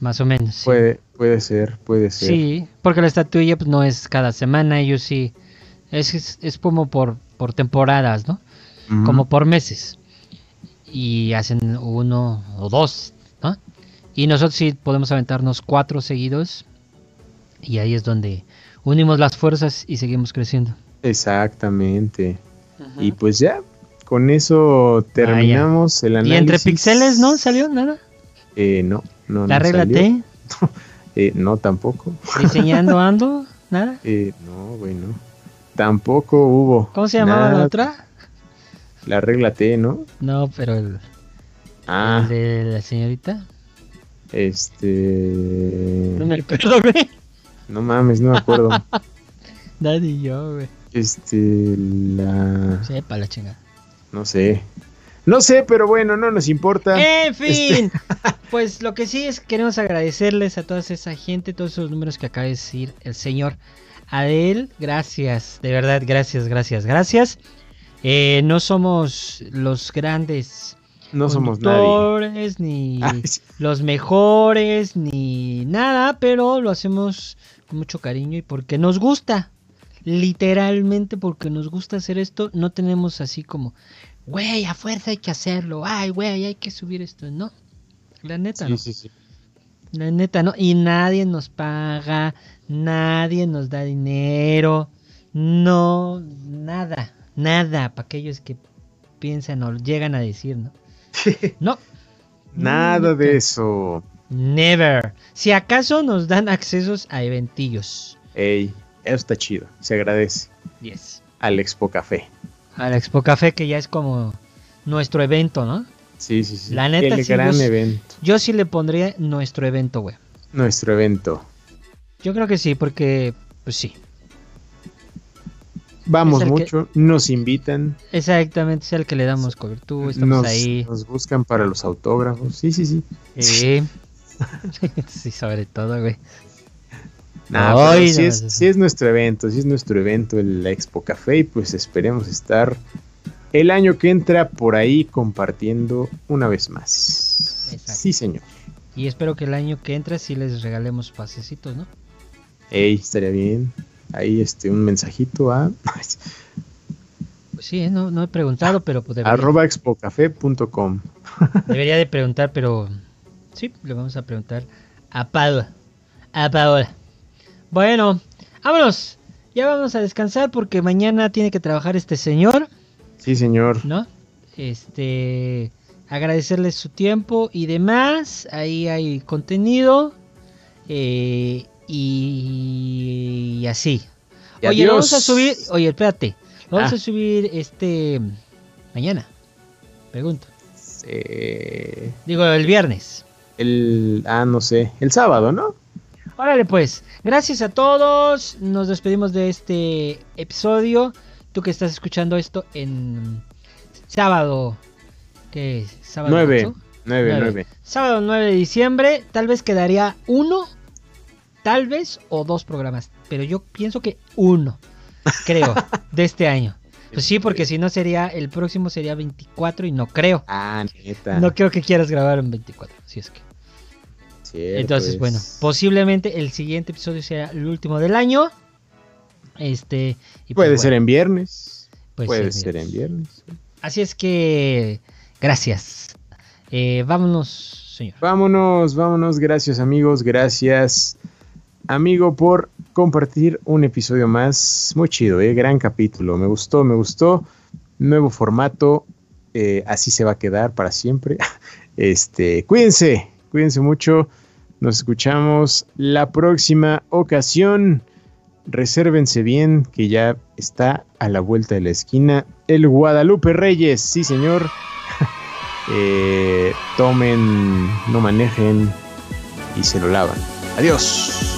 Más o menos. Puede, puede ser, puede ser. Sí, porque la estatuilla pues, no es cada semana, ellos sí. Es, es, como por, por temporadas, ¿no? Como por meses. Y hacen uno o dos, ¿no? Y nosotros sí podemos aventarnos cuatro seguidos y ahí es donde unimos las fuerzas y seguimos creciendo. Exactamente. Y pues ya, con eso terminamos el análisis. ¿Y entre pixeles no salió nada? Eh, no, no. ¿La regla T? eh, no, tampoco. ¿Diseñando ando? ¿Nada? Eh, no, bueno. Tampoco hubo. ¿Cómo se llamaba la otra? La regla T, ¿no? No, pero el, ah. el de la señorita. Este. No me acuerdo, güey. No mames, no me acuerdo. Daddy y yo, güey. Este, la. Sepa la chingada. No sé. No sé, pero bueno, no nos importa. En fin, este, pues lo que sí es que queremos agradecerles a toda esa gente, todos esos números que acaba de decir el señor Adel. Gracias, de verdad, gracias, gracias, gracias. Eh, no somos los grandes no somos nadie. ni los mejores, ni nada, pero lo hacemos con mucho cariño y porque nos gusta. Literalmente porque nos gusta hacer esto, no tenemos así como, güey, a fuerza hay que hacerlo, ay, güey, hay que subir esto. No, la neta no. Sí, sí. La neta no. Y nadie nos paga, nadie nos da dinero, no, nada, nada, para aquellos que piensan o llegan a decir, ¿no? No. Nada de eso. Never. Si acaso nos dan accesos a eventillos. Ey, eso está chido. Se agradece. Yes. Al Expo Café. Al Expo Café, que ya es como nuestro evento, ¿no? Sí, sí, sí. La neta, El gran evento. Yo sí le pondría nuestro evento, güey. Nuestro evento. Yo creo que sí, porque, pues sí. Vamos mucho, nos invitan. Exactamente, es el que le damos cobertura, estamos ahí. Nos buscan para los autógrafos, sí, sí, sí. Sí, sí sobre todo, güey. No, sí, es, nuestro evento, sí es nuestro evento, el Expo Café, y pues esperemos estar el año que entra por ahí compartiendo una vez más. Sí, señor. Y espero que el año que entra sí les regalemos pasecitos, ¿no? Ey, estaría bien ahí este un mensajito a pues sí, ¿eh? no, no he preguntado, pero pues arroba expocafé.com debería de preguntar, pero sí, le vamos a preguntar a Paola. A Paola. Bueno, vámonos. Ya vamos a descansar porque mañana tiene que trabajar este señor. Sí, señor. ¿No? Este, agradecerle su tiempo y demás. Ahí hay contenido. Eh, y, así. oye, vamos a subir. Oye, espérate. vamos ah. a subir este. Mañana. Pregunto. Digo, el viernes. El. Ah, no sé. El sábado, ¿no? Órale, pues. Gracias a todos. Nos despedimos de este episodio. Tú que estás escuchando esto en sábado. ¿Qué es? ¿Sábado 9. 9, 9. Sábado 9 de diciembre. Tal vez quedaría uno tal vez o dos programas, pero yo pienso que uno, creo, de este año. Pues sí, porque si no sería, el próximo sería 24 y no creo. Ah, neta. No creo que quieras grabar en 24, si es que. Entonces, bueno, posiblemente el siguiente episodio sea el último del año. Este. Y pues Puede ser en viernes. Puede, ser, en viernes. Así es que. Gracias. Eh, vámonos, señor. Vámonos, vámonos. Gracias, amigos. Gracias amigo, por compartir un episodio más. Muy chido, ¿eh? gran capítulo. Me gustó, me gustó. Nuevo formato. Eh, así se va a quedar para siempre. Este, cuídense, cuídense mucho. Nos escuchamos la próxima ocasión. Resérvense bien, que ya está a la vuelta de la esquina. El Guadalupe Reyes, sí, señor. Eh, tomen, no manejen y se lo lavan. Adiós.